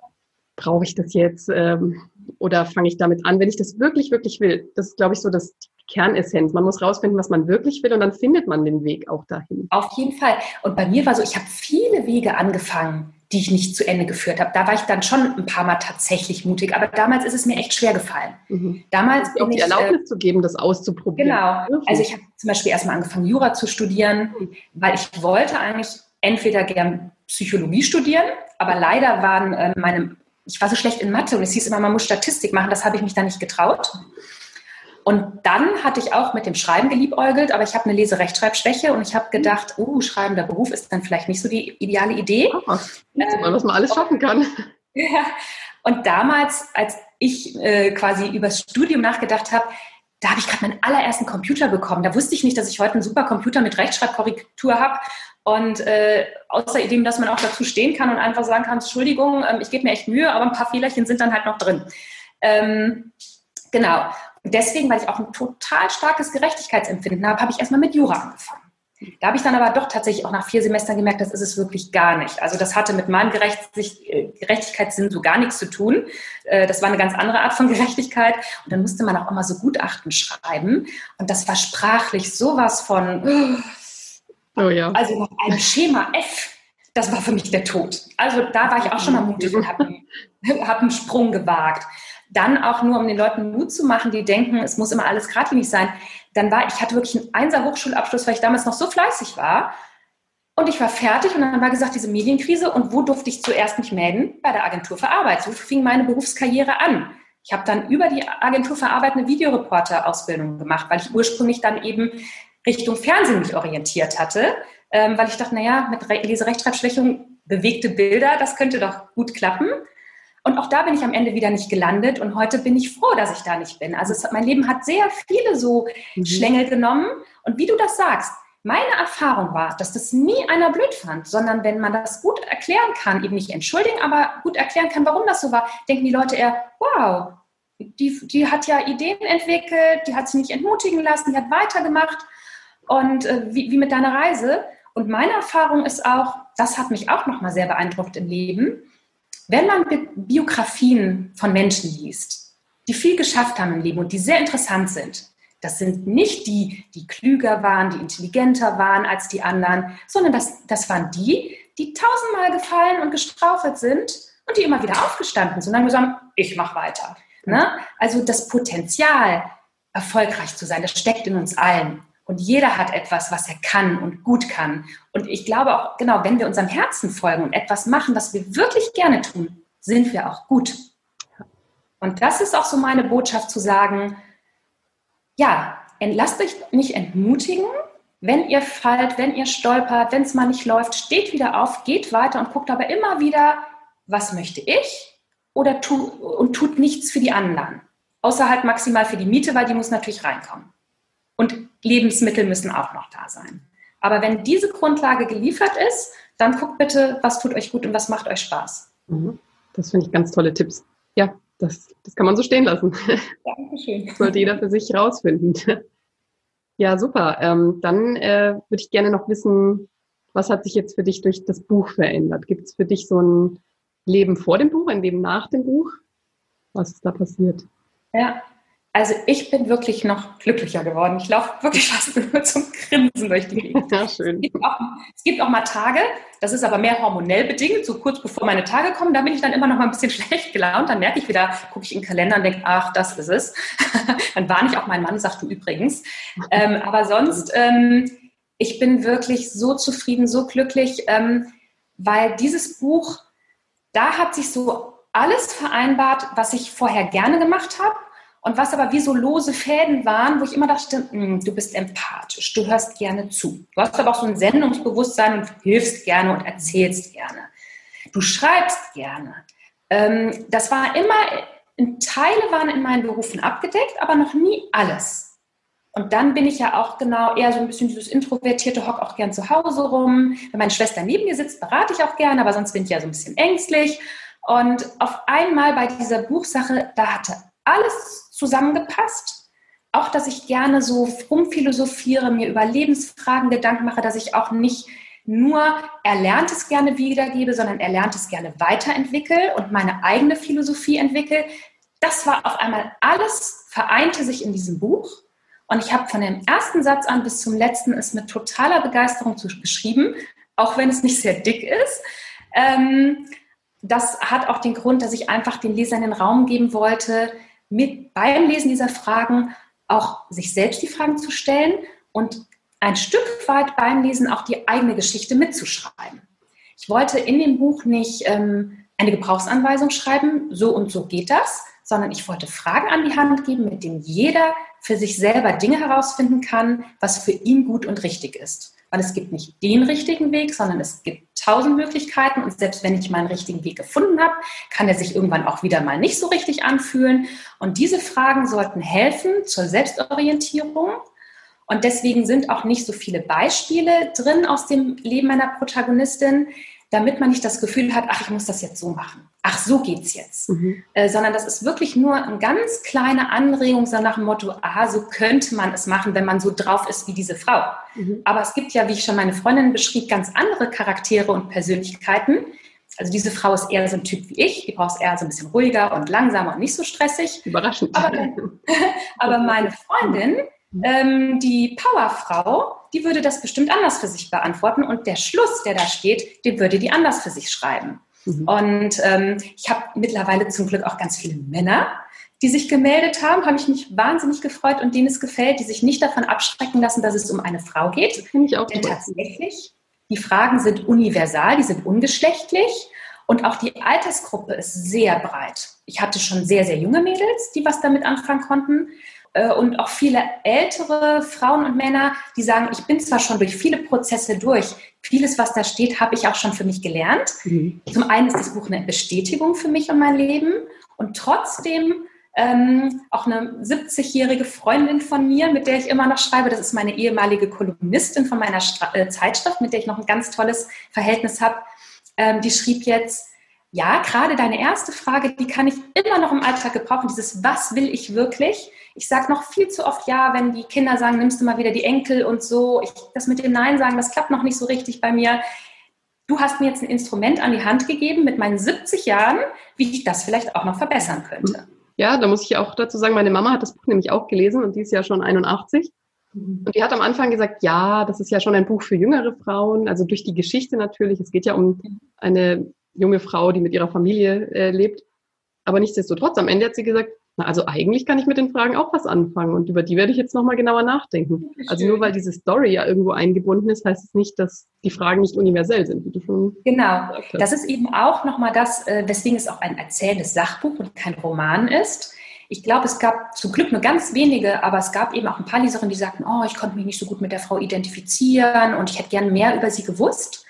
brauche ich das jetzt ähm, oder fange ich damit an, wenn ich das wirklich, wirklich will. Das ist, glaube ich, so das Kernessenz. Man muss rausfinden, was man wirklich will und dann findet man den Weg auch dahin. Auf jeden Fall. Und bei mir war so, ich habe viele Wege angefangen, die ich nicht zu Ende geführt habe. Da war ich dann schon ein paar Mal tatsächlich mutig, aber damals ist es mir echt schwer gefallen. Mhm. Damals auch die Erlaubnis äh, zu geben, das auszuprobieren. Genau. Also ich habe zum Beispiel erstmal angefangen, Jura zu studieren, weil ich wollte eigentlich entweder gern Psychologie studieren, aber leider waren äh, meine, ich war so schlecht in Mathe und es hieß immer, man muss Statistik machen, das habe ich mich dann nicht getraut. Und dann hatte ich auch mit dem Schreiben geliebäugelt, aber ich habe eine Leserechtschreibschwäche und ich habe gedacht, oh, schreibender Beruf ist dann vielleicht nicht so die ideale Idee. Oh, mal, was man alles schaffen kann. Ja. Und damals, als ich äh, quasi über das Studium nachgedacht habe, da habe ich gerade meinen allerersten Computer bekommen. Da wusste ich nicht, dass ich heute einen super Computer mit Rechtschreibkorrektur habe. Und äh, außerdem, dass man auch dazu stehen kann und einfach sagen kann, Entschuldigung, ähm, ich gebe mir echt Mühe, aber ein paar Fehlerchen sind dann halt noch drin. Ähm, genau. Und deswegen, weil ich auch ein total starkes Gerechtigkeitsempfinden habe, habe ich erstmal mit Jura angefangen. Da habe ich dann aber doch tatsächlich auch nach vier Semestern gemerkt, das ist es wirklich gar nicht. Also das hatte mit meinem Gerechtigkeitssinn so gar nichts zu tun. Äh, das war eine ganz andere Art von Gerechtigkeit. Und dann musste man auch immer so Gutachten schreiben. Und das war sprachlich sowas von, oh ja. also nach einem Schema F. Das war für mich der Tod. Also da war ich auch schon mal mutig und habe hab einen Sprung gewagt dann auch nur, um den Leuten Mut zu machen, die denken, es muss immer alles geradlinig sein, dann war ich hatte wirklich einen Einser Hochschulabschluss, weil ich damals noch so fleißig war. Und ich war fertig und dann war gesagt, diese Medienkrise. Und wo durfte ich zuerst mich melden? Bei der Agentur für Arbeit. So fing meine Berufskarriere an. Ich habe dann über die Agentur für Arbeit eine Videoreporter-Ausbildung gemacht, weil ich ursprünglich dann eben Richtung Fernsehen mich orientiert hatte, ähm, weil ich dachte, naja, mit Leserechtschreibschwächung bewegte Bilder, das könnte doch gut klappen. Und auch da bin ich am Ende wieder nicht gelandet und heute bin ich froh, dass ich da nicht bin. Also es, mein Leben hat sehr viele so mhm. Schlängel genommen und wie du das sagst, meine Erfahrung war, dass das nie einer blöd fand, sondern wenn man das gut erklären kann, eben nicht entschuldigen, aber gut erklären kann, warum das so war, denken die Leute eher, wow, die, die hat ja Ideen entwickelt, die hat sich nicht entmutigen lassen, die hat weitergemacht. Und äh, wie, wie mit deiner Reise. Und meine Erfahrung ist auch, das hat mich auch nochmal sehr beeindruckt im Leben, wenn man Biografien von Menschen liest, die viel geschafft haben im Leben und die sehr interessant sind, Das sind nicht die, die klüger waren, die intelligenter waren als die anderen, sondern das, das waren die, die tausendmal gefallen und gestrauchelt sind und die immer wieder aufgestanden sind und dann gesagt haben, ich mache weiter. Ne? Also das Potenzial, erfolgreich zu sein, das steckt in uns allen. Und jeder hat etwas, was er kann und gut kann. Und ich glaube auch, genau, wenn wir unserem Herzen folgen und etwas machen, was wir wirklich gerne tun, sind wir auch gut. Und das ist auch so meine Botschaft zu sagen, ja, lasst euch nicht entmutigen, wenn ihr fallt, wenn ihr stolpert, wenn es mal nicht läuft, steht wieder auf, geht weiter und guckt aber immer wieder, was möchte ich oder tu, und tut nichts für die anderen. Außer halt maximal für die Miete, weil die muss natürlich reinkommen. Und Lebensmittel müssen auch noch da sein. Aber wenn diese Grundlage geliefert ist, dann guckt bitte, was tut euch gut und was macht euch Spaß. Mhm. Das finde ich ganz tolle Tipps. Ja, das, das kann man so stehen lassen. Dankeschön. Das sollte jeder für sich rausfinden. Ja, super. Ähm, dann äh, würde ich gerne noch wissen, was hat sich jetzt für dich durch das Buch verändert? Gibt es für dich so ein Leben vor dem Buch, ein Leben nach dem Buch? Was ist da passiert? Ja, also ich bin wirklich noch glücklicher geworden. Ich laufe wirklich fast nur zum Grinsen durch die Gegend. Ja, schön. Es gibt, auch, es gibt, auch, mal Tage, das ist aber mehr hormonell bedingt, so kurz bevor meine Tage kommen, da bin ich dann immer noch mal ein bisschen schlecht gelaunt. Dann merke ich wieder, gucke ich in den Kalender und denke, ach, das ist es. dann warne ich auch meinen Mann, sag du übrigens. Ähm, aber sonst, ähm, ich bin wirklich so zufrieden, so glücklich, ähm, weil dieses Buch, da hat sich so alles vereinbart, was ich vorher gerne gemacht habe und was aber wie so lose Fäden waren, wo ich immer dachte, hm, du bist empathisch, du hörst gerne zu. Du hast aber auch so ein Sendungsbewusstsein und hilfst gerne und erzählst gerne. Du schreibst gerne. Ähm, das war immer, Teile waren in meinen Berufen abgedeckt, aber noch nie alles. Und dann bin ich ja auch genau eher so ein bisschen dieses introvertierte Hock auch gern zu Hause rum. Wenn meine Schwester neben mir sitzt, berate ich auch gerne, aber sonst bin ich ja so ein bisschen ängstlich. Und auf einmal bei dieser Buchsache, da hatte alles zusammengepasst. Auch, dass ich gerne so rumphilosophiere, mir über Lebensfragen Gedanken mache, dass ich auch nicht nur Erlerntes gerne wiedergebe, sondern Erlerntes gerne weiterentwickle und meine eigene Philosophie entwickle. Das war auf einmal alles, vereinte sich in diesem Buch. Und ich habe von dem ersten Satz an bis zum letzten es mit totaler Begeisterung geschrieben, auch wenn es nicht sehr dick ist. Ähm, das hat auch den Grund, dass ich einfach den Lesern den Raum geben wollte, mit beim Lesen dieser Fragen auch sich selbst die Fragen zu stellen und ein Stück weit beim Lesen auch die eigene Geschichte mitzuschreiben. Ich wollte in dem Buch nicht ähm, eine Gebrauchsanweisung schreiben, so und so geht das, sondern ich wollte Fragen an die Hand geben, mit denen jeder für sich selber Dinge herausfinden kann, was für ihn gut und richtig ist weil es gibt nicht den richtigen Weg, sondern es gibt tausend Möglichkeiten und selbst wenn ich meinen richtigen Weg gefunden habe, kann er sich irgendwann auch wieder mal nicht so richtig anfühlen. Und diese Fragen sollten helfen zur Selbstorientierung. Und deswegen sind auch nicht so viele Beispiele drin aus dem Leben meiner Protagonistin, damit man nicht das Gefühl hat, ach, ich muss das jetzt so machen. Ach, so geht's jetzt. Mhm. Äh, sondern das ist wirklich nur eine ganz kleine Anregung, so nach dem Motto, ah, so könnte man es machen, wenn man so drauf ist wie diese Frau. Mhm. Aber es gibt ja, wie ich schon meine Freundin beschrieb, ganz andere Charaktere und Persönlichkeiten. Also diese Frau ist eher so ein Typ wie ich, die braucht es eher so ein bisschen ruhiger und langsamer und nicht so stressig. Überraschend. Aber, aber meine Freundin, ähm, die Powerfrau, die würde das bestimmt anders für sich beantworten und der Schluss, der da steht, den würde die anders für sich schreiben. Mhm. Und ähm, ich habe mittlerweile zum Glück auch ganz viele Männer, die sich gemeldet haben, habe ich mich wahnsinnig gefreut und denen es gefällt, die sich nicht davon abschrecken lassen, dass es um eine Frau geht. Finde ich auch Denn tatsächlich, die Fragen sind universal, die sind ungeschlechtlich und auch die Altersgruppe ist sehr breit. Ich hatte schon sehr, sehr junge Mädels, die was damit anfangen konnten. Äh, und auch viele ältere Frauen und Männer, die sagen, ich bin zwar schon durch viele Prozesse durch, vieles, was da steht, habe ich auch schon für mich gelernt. Mhm. Zum einen ist das Buch eine Bestätigung für mich und mein Leben und trotzdem ähm, auch eine 70-jährige Freundin von mir, mit der ich immer noch schreibe. Das ist meine ehemalige Kolumnistin von meiner Stra äh, Zeitschrift, mit der ich noch ein ganz tolles Verhältnis habe. Ähm, die schrieb jetzt, ja, gerade deine erste Frage, die kann ich immer noch im Alltag gebrauchen. Dieses Was will ich wirklich? Ich sage noch viel zu oft ja, wenn die Kinder sagen, nimmst du mal wieder die Enkel und so. Ich, das mit dem Nein sagen, das klappt noch nicht so richtig bei mir. Du hast mir jetzt ein Instrument an die Hand gegeben mit meinen 70 Jahren, wie ich das vielleicht auch noch verbessern könnte. Ja, da muss ich auch dazu sagen, meine Mama hat das Buch nämlich auch gelesen und die ist ja schon 81. Mhm. Und die hat am Anfang gesagt, ja, das ist ja schon ein Buch für jüngere Frauen, also durch die Geschichte natürlich. Es geht ja um eine junge Frau, die mit ihrer Familie äh, lebt. Aber nichtsdestotrotz, am Ende hat sie gesagt, na, also eigentlich kann ich mit den Fragen auch was anfangen und über die werde ich jetzt nochmal genauer nachdenken. Also nur weil diese Story ja irgendwo eingebunden ist, heißt es nicht, dass die Fragen nicht universell sind, wie du schon Genau. Das ist eben auch nochmal das, äh, weswegen es auch ein erzählendes Sachbuch und kein Roman ist. Ich glaube, es gab zum Glück nur ganz wenige, aber es gab eben auch ein paar Leserinnen, die sagten, oh, ich konnte mich nicht so gut mit der Frau identifizieren und ich hätte gern mehr über sie gewusst.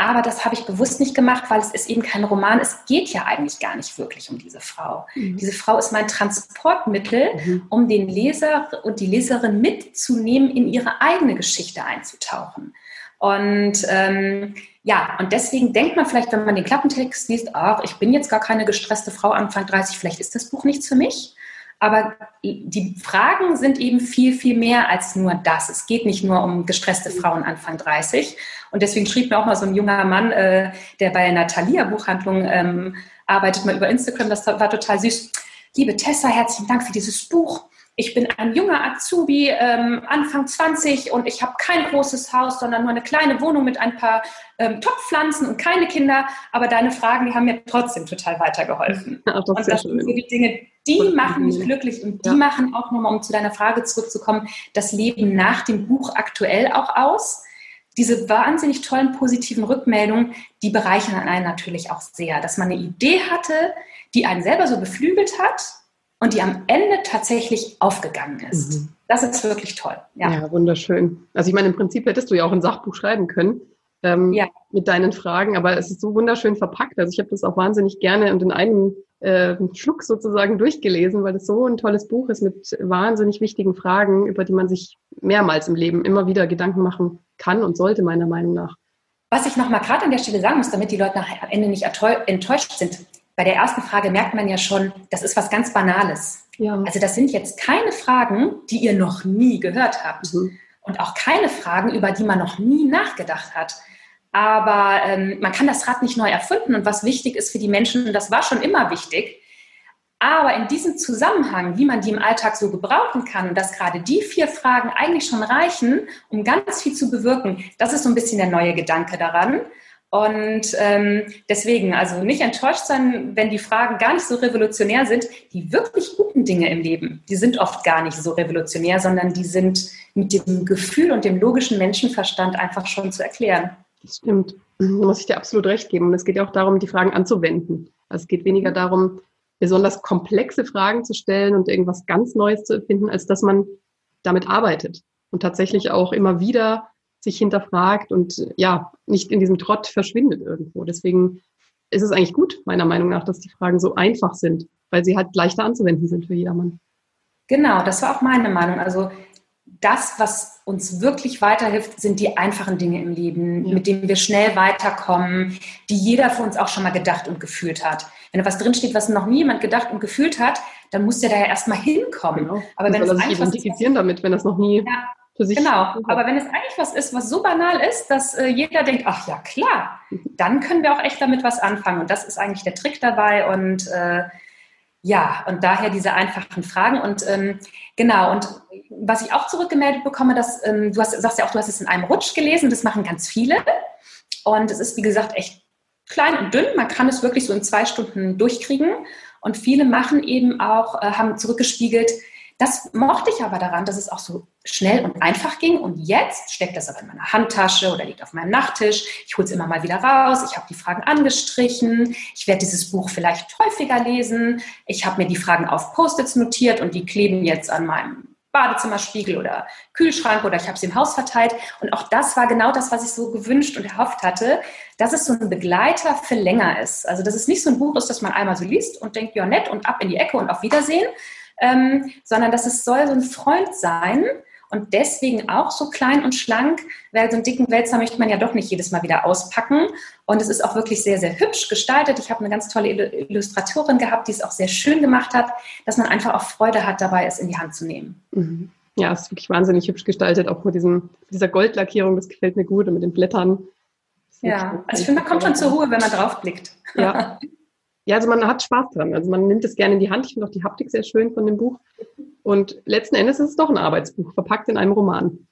Aber das habe ich bewusst nicht gemacht, weil es ist eben kein Roman. Es geht ja eigentlich gar nicht wirklich um diese Frau. Mhm. Diese Frau ist mein Transportmittel, mhm. um den Leser und die Leserin mitzunehmen, in ihre eigene Geschichte einzutauchen. Und ähm, ja, und deswegen denkt man vielleicht, wenn man den Klappentext liest, ach, ich bin jetzt gar keine gestresste Frau Anfang 30, vielleicht ist das Buch nichts für mich. Aber die Fragen sind eben viel, viel mehr als nur das. Es geht nicht nur um gestresste Frauen Anfang 30. Und deswegen schrieb mir auch mal so ein junger Mann, äh, der bei einer Thalia-Buchhandlung ähm, arbeitet, mal über Instagram, das war total süß. Liebe Tessa, herzlichen Dank für dieses Buch ich bin ein junger Azubi, ähm, Anfang 20 und ich habe kein großes Haus, sondern nur eine kleine Wohnung mit ein paar ähm, Topfpflanzen und keine Kinder. Aber deine Fragen, die haben mir trotzdem total weitergeholfen. Ach, das und das sind so die Dinge, die machen mich glücklich und die ja. machen auch nochmal, um zu deiner Frage zurückzukommen, das Leben nach dem Buch aktuell auch aus. Diese wahnsinnig tollen positiven Rückmeldungen, die bereichern einen natürlich auch sehr, dass man eine Idee hatte, die einen selber so beflügelt hat und die am Ende tatsächlich aufgegangen ist. Mhm. Das ist wirklich toll. Ja. ja. wunderschön. Also ich meine, im Prinzip hättest du ja auch ein Sachbuch schreiben können ähm, ja. mit deinen Fragen, aber es ist so wunderschön verpackt. Also ich habe das auch wahnsinnig gerne und in einem äh, Schluck sozusagen durchgelesen, weil es so ein tolles Buch ist mit wahnsinnig wichtigen Fragen, über die man sich mehrmals im Leben immer wieder Gedanken machen kann und sollte, meiner Meinung nach. Was ich nochmal gerade an der Stelle sagen muss, damit die Leute am Ende nicht enttäuscht sind, bei der ersten Frage merkt man ja schon, das ist was ganz Banales. Ja. Also das sind jetzt keine Fragen, die ihr noch nie gehört habt. Mhm. Und auch keine Fragen, über die man noch nie nachgedacht hat. Aber ähm, man kann das Rad nicht neu erfinden. Und was wichtig ist für die Menschen, und das war schon immer wichtig, aber in diesem Zusammenhang, wie man die im Alltag so gebrauchen kann und dass gerade die vier Fragen eigentlich schon reichen, um ganz viel zu bewirken, das ist so ein bisschen der neue Gedanke daran. Und ähm, deswegen, also nicht enttäuscht sein, wenn die Fragen gar nicht so revolutionär sind. Die wirklich guten Dinge im Leben, die sind oft gar nicht so revolutionär, sondern die sind mit dem Gefühl und dem logischen Menschenverstand einfach schon zu erklären. Das stimmt. Da muss ich dir absolut recht geben. Und es geht ja auch darum, die Fragen anzuwenden. Also es geht weniger darum, besonders komplexe Fragen zu stellen und irgendwas ganz Neues zu erfinden, als dass man damit arbeitet und tatsächlich auch immer wieder sich hinterfragt und ja, nicht in diesem Trott verschwindet irgendwo. Deswegen ist es eigentlich gut, meiner Meinung nach, dass die Fragen so einfach sind, weil sie halt leichter anzuwenden sind für jedermann. Genau, das war auch meine Meinung. Also das, was uns wirklich weiterhilft, sind die einfachen Dinge im Leben, ja. mit denen wir schnell weiterkommen, die jeder von uns auch schon mal gedacht und gefühlt hat. Wenn da was drinsteht, was noch niemand gedacht und gefühlt hat, dann muss der da ja erstmal hinkommen. Genau. Aber wenn es einfach identifizieren ist, damit, wenn das noch nie ja, für sich. Genau, aber wenn es eigentlich was ist, was so banal ist, dass äh, jeder denkt, ach ja, klar, dann können wir auch echt damit was anfangen. Und das ist eigentlich der Trick dabei. Und äh, ja, und daher diese einfachen Fragen. Und ähm, genau, und was ich auch zurückgemeldet bekomme, dass ähm, du hast, sagst ja auch, du hast es in einem Rutsch gelesen, das machen ganz viele. Und es ist, wie gesagt, echt klein und dünn. Man kann es wirklich so in zwei Stunden durchkriegen. Und viele machen eben auch, äh, haben zurückgespiegelt, das mochte ich aber daran, dass es auch so schnell und einfach ging. Und jetzt steckt das aber in meiner Handtasche oder liegt auf meinem Nachttisch. Ich hole es immer mal wieder raus. Ich habe die Fragen angestrichen. Ich werde dieses Buch vielleicht häufiger lesen. Ich habe mir die Fragen auf Post-its notiert und die kleben jetzt an meinem Badezimmerspiegel oder Kühlschrank oder ich habe sie im Haus verteilt. Und auch das war genau das, was ich so gewünscht und erhofft hatte, dass es so ein Begleiter für länger ist. Also dass es nicht so ein Buch ist, das man einmal so liest und denkt, ja nett und ab in die Ecke und auf Wiedersehen, ähm, sondern dass es soll so ein Freund sein und deswegen auch so klein und schlank, weil so einen dicken Wälzer möchte man ja doch nicht jedes Mal wieder auspacken. Und es ist auch wirklich sehr, sehr hübsch gestaltet. Ich habe eine ganz tolle Illustratorin gehabt, die es auch sehr schön gemacht hat, dass man einfach auch Freude hat, dabei es in die Hand zu nehmen. Mhm. Ja, es ist wirklich wahnsinnig hübsch gestaltet, auch mit diesem, dieser Goldlackierung, das gefällt mir gut und mit den Blättern. Ja, also ich finde, man kommt schon zur Ruhe, wenn man drauf blickt. Ja. Ja, also man hat Spaß dran. Also man nimmt es gerne in die Hand. Ich finde auch die Haptik sehr schön von dem Buch. Und letzten Endes ist es doch ein Arbeitsbuch, verpackt in einem Roman.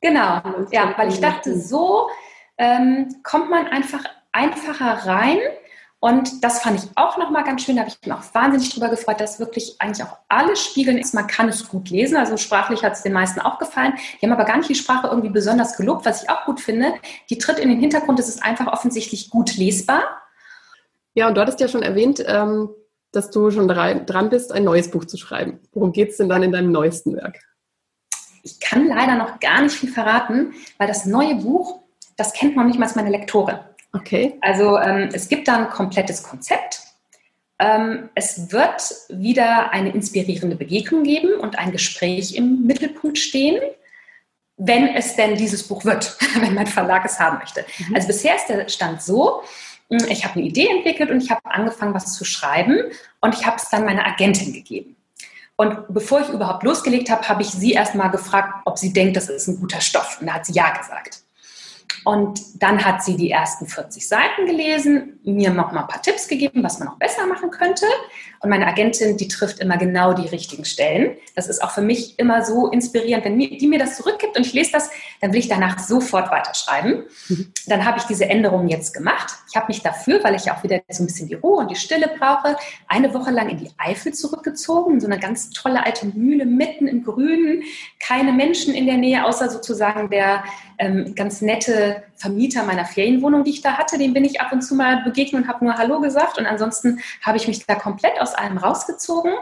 Genau, ja, weil ich dachte, so ähm, kommt man einfach einfacher rein. Und das fand ich auch nochmal ganz schön. Da habe ich mich auch wahnsinnig drüber gefreut, dass wirklich eigentlich auch alle spiegeln ist. Man kann es gut lesen. Also sprachlich hat es den meisten auch gefallen. Die haben aber gar nicht die Sprache irgendwie besonders gelobt, was ich auch gut finde. Die tritt in den Hintergrund. Es ist einfach offensichtlich gut lesbar. Ja, und du hattest ja schon erwähnt, ähm, dass du schon dran bist, ein neues Buch zu schreiben. Worum geht es denn dann in deinem neuesten Werk? Ich kann leider noch gar nicht viel verraten, weil das neue Buch, das kennt noch nicht mal meine Lektorin. Okay. Also ähm, es gibt da ein komplettes Konzept. Ähm, es wird wieder eine inspirierende Begegnung geben und ein Gespräch im Mittelpunkt stehen, wenn es denn dieses Buch wird, wenn mein Verlag es haben möchte. Mhm. Also bisher ist der Stand so, ich habe eine Idee entwickelt und ich habe angefangen, was zu schreiben und ich habe es dann meiner Agentin gegeben. Und bevor ich überhaupt losgelegt habe, habe ich sie erst mal gefragt, ob sie denkt, das ist ein guter Stoff. Und da hat sie ja gesagt. Und dann hat sie die ersten 40 Seiten gelesen, mir noch mal ein paar Tipps gegeben, was man noch besser machen könnte. Und meine Agentin, die trifft immer genau die richtigen Stellen. Das ist auch für mich immer so inspirierend. Wenn die mir das zurückgibt und ich lese das, dann will ich danach sofort weiterschreiben. Mhm. Dann habe ich diese Änderungen jetzt gemacht. Ich habe mich dafür, weil ich auch wieder so ein bisschen die Ruhe und die Stille brauche, eine Woche lang in die Eifel zurückgezogen. So eine ganz tolle alte Mühle mitten im Grünen. Keine Menschen in der Nähe, außer sozusagen der ähm, ganz nette Vermieter meiner Ferienwohnung, die ich da hatte. Dem bin ich ab und zu mal begegnet und habe nur Hallo gesagt. Und ansonsten habe ich mich da komplett aus allem rausgezogen.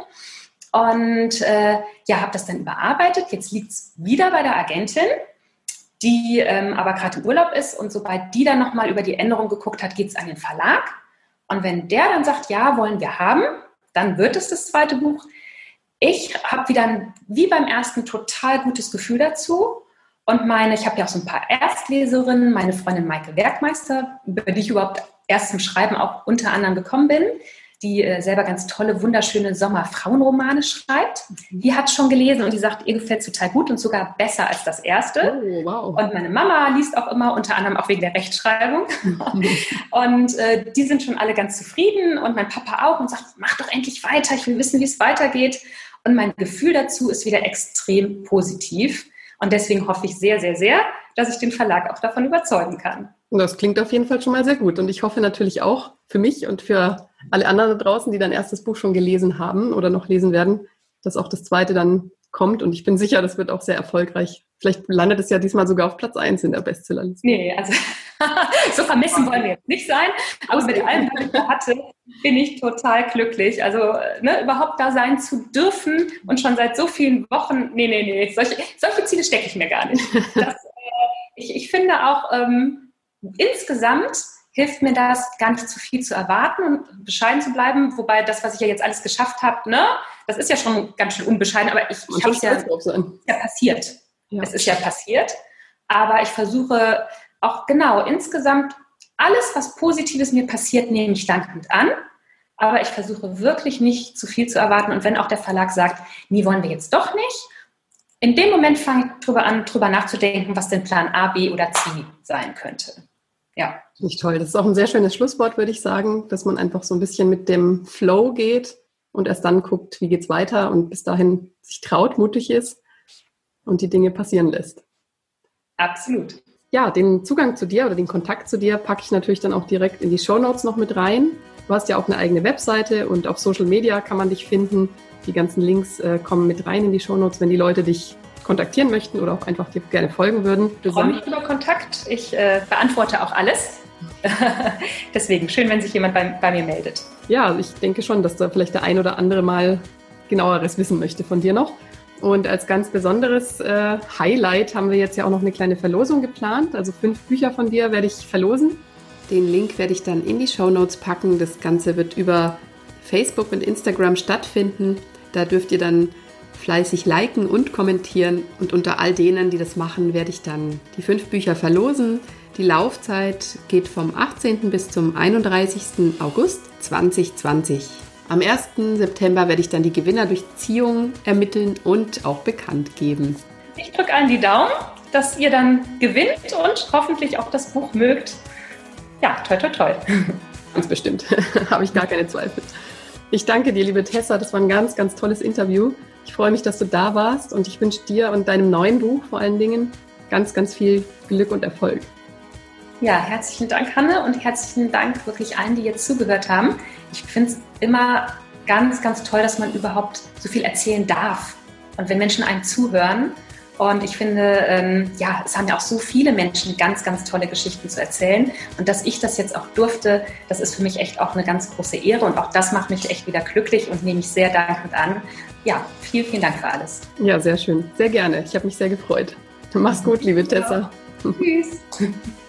Und äh, ja, habe das dann überarbeitet. Jetzt liegt es wieder bei der Agentin, die ähm, aber gerade im Urlaub ist. Und sobald die dann nochmal über die Änderung geguckt hat, geht es an den Verlag. Und wenn der dann sagt, ja, wollen wir haben, dann wird es das zweite Buch. Ich habe wieder, wie beim ersten, total gutes Gefühl dazu. Und meine, ich habe ja auch so ein paar Erstleserinnen, meine Freundin Maike Werkmeister, über die ich überhaupt erst zum Schreiben auch unter anderem gekommen bin, die äh, selber ganz tolle, wunderschöne Sommerfrauenromane schreibt. Mhm. Die hat schon gelesen und die sagt, ihr gefällt total gut und sogar besser als das erste. Oh, wow. Und meine Mama liest auch immer, unter anderem auch wegen der Rechtschreibung. und äh, die sind schon alle ganz zufrieden und mein Papa auch und sagt, mach doch endlich weiter, ich will wissen, wie es weitergeht. Und mein Gefühl dazu ist wieder extrem positiv. Und deswegen hoffe ich sehr, sehr, sehr, dass ich den Verlag auch davon überzeugen kann. Das klingt auf jeden Fall schon mal sehr gut. Und ich hoffe natürlich auch für mich und für alle anderen da draußen, die dein erstes Buch schon gelesen haben oder noch lesen werden, dass auch das zweite dann kommt. Und ich bin sicher, das wird auch sehr erfolgreich. Vielleicht landet es ja diesmal sogar auf Platz 1 in der Bestsellerliste. Nee, also so vermessen wollen wir jetzt nicht sein. Aber mit allem, was ich hatte, bin ich total glücklich. Also ne, überhaupt da sein zu dürfen und schon seit so vielen Wochen, nee, nee, nee, solche, solche Ziele stecke ich mir gar nicht. Das, äh, ich, ich finde auch ähm, insgesamt, hilft mir das, gar nicht zu viel zu erwarten und bescheiden zu bleiben. Wobei das, was ich ja jetzt alles geschafft habe, ne, das ist ja schon ganz schön unbescheiden, aber ich, ich habe es ja, ja passiert. Ja. Es ist ja passiert. Aber ich versuche auch genau insgesamt alles, was Positives mir passiert, nehme ich dankend an. Aber ich versuche wirklich nicht zu viel zu erwarten. Und wenn auch der Verlag sagt, nie wollen wir jetzt doch nicht, in dem Moment fange ich drüber an, drüber nachzudenken, was denn Plan A, B oder C sein könnte. Ja. Nicht toll. Das ist auch ein sehr schönes Schlusswort, würde ich sagen, dass man einfach so ein bisschen mit dem Flow geht und erst dann guckt, wie geht's weiter und bis dahin sich traut, mutig ist und die Dinge passieren lässt. Absolut. Ja, den Zugang zu dir oder den Kontakt zu dir packe ich natürlich dann auch direkt in die Show Notes noch mit rein. Du hast ja auch eine eigene Webseite und auf Social Media kann man dich finden. Die ganzen Links äh, kommen mit rein in die Show Notes, wenn die Leute dich kontaktieren möchten oder auch einfach dir gerne folgen würden. Ich freue mich über Kontakt. Ich äh, beantworte auch alles. Deswegen schön, wenn sich jemand bei, bei, mir meldet. Ja, ich denke schon, dass da vielleicht der ein oder andere mal genaueres wissen möchte von dir noch. Und als ganz besonderes äh, Highlight haben wir jetzt ja auch noch eine kleine Verlosung geplant. Also fünf Bücher von dir werde ich verlosen. Den Link werde ich dann in die Show Notes packen. Das Ganze wird über Facebook und Instagram stattfinden. Da dürft ihr dann fleißig liken und kommentieren. Und unter all denen, die das machen, werde ich dann die fünf Bücher verlosen. Die Laufzeit geht vom 18. bis zum 31. August 2020. Am 1. September werde ich dann die Gewinner durch Ziehung ermitteln und auch bekannt geben. Ich drücke allen die Daumen, dass ihr dann gewinnt und hoffentlich auch das Buch mögt. Ja, toll, toll, toll. Ganz bestimmt. Habe ich gar keine Zweifel. Ich danke dir, liebe Tessa. Das war ein ganz, ganz tolles Interview. Ich freue mich, dass du da warst und ich wünsche dir und deinem neuen Buch vor allen Dingen ganz, ganz viel Glück und Erfolg. Ja, herzlichen Dank, Hanne, und herzlichen Dank wirklich allen, die jetzt zugehört haben. Ich finde es immer ganz, ganz toll, dass man überhaupt so viel erzählen darf. Und wenn Menschen einem zuhören, und ich finde, ähm, ja, es haben ja auch so viele Menschen ganz, ganz tolle Geschichten zu erzählen. Und dass ich das jetzt auch durfte, das ist für mich echt auch eine ganz große Ehre. Und auch das macht mich echt wieder glücklich und nehme ich sehr dankend an. Ja, vielen, vielen Dank für alles. Ja, sehr schön. Sehr gerne. Ich habe mich sehr gefreut. Mach's gut, liebe Tessa. Ja. Tschüss.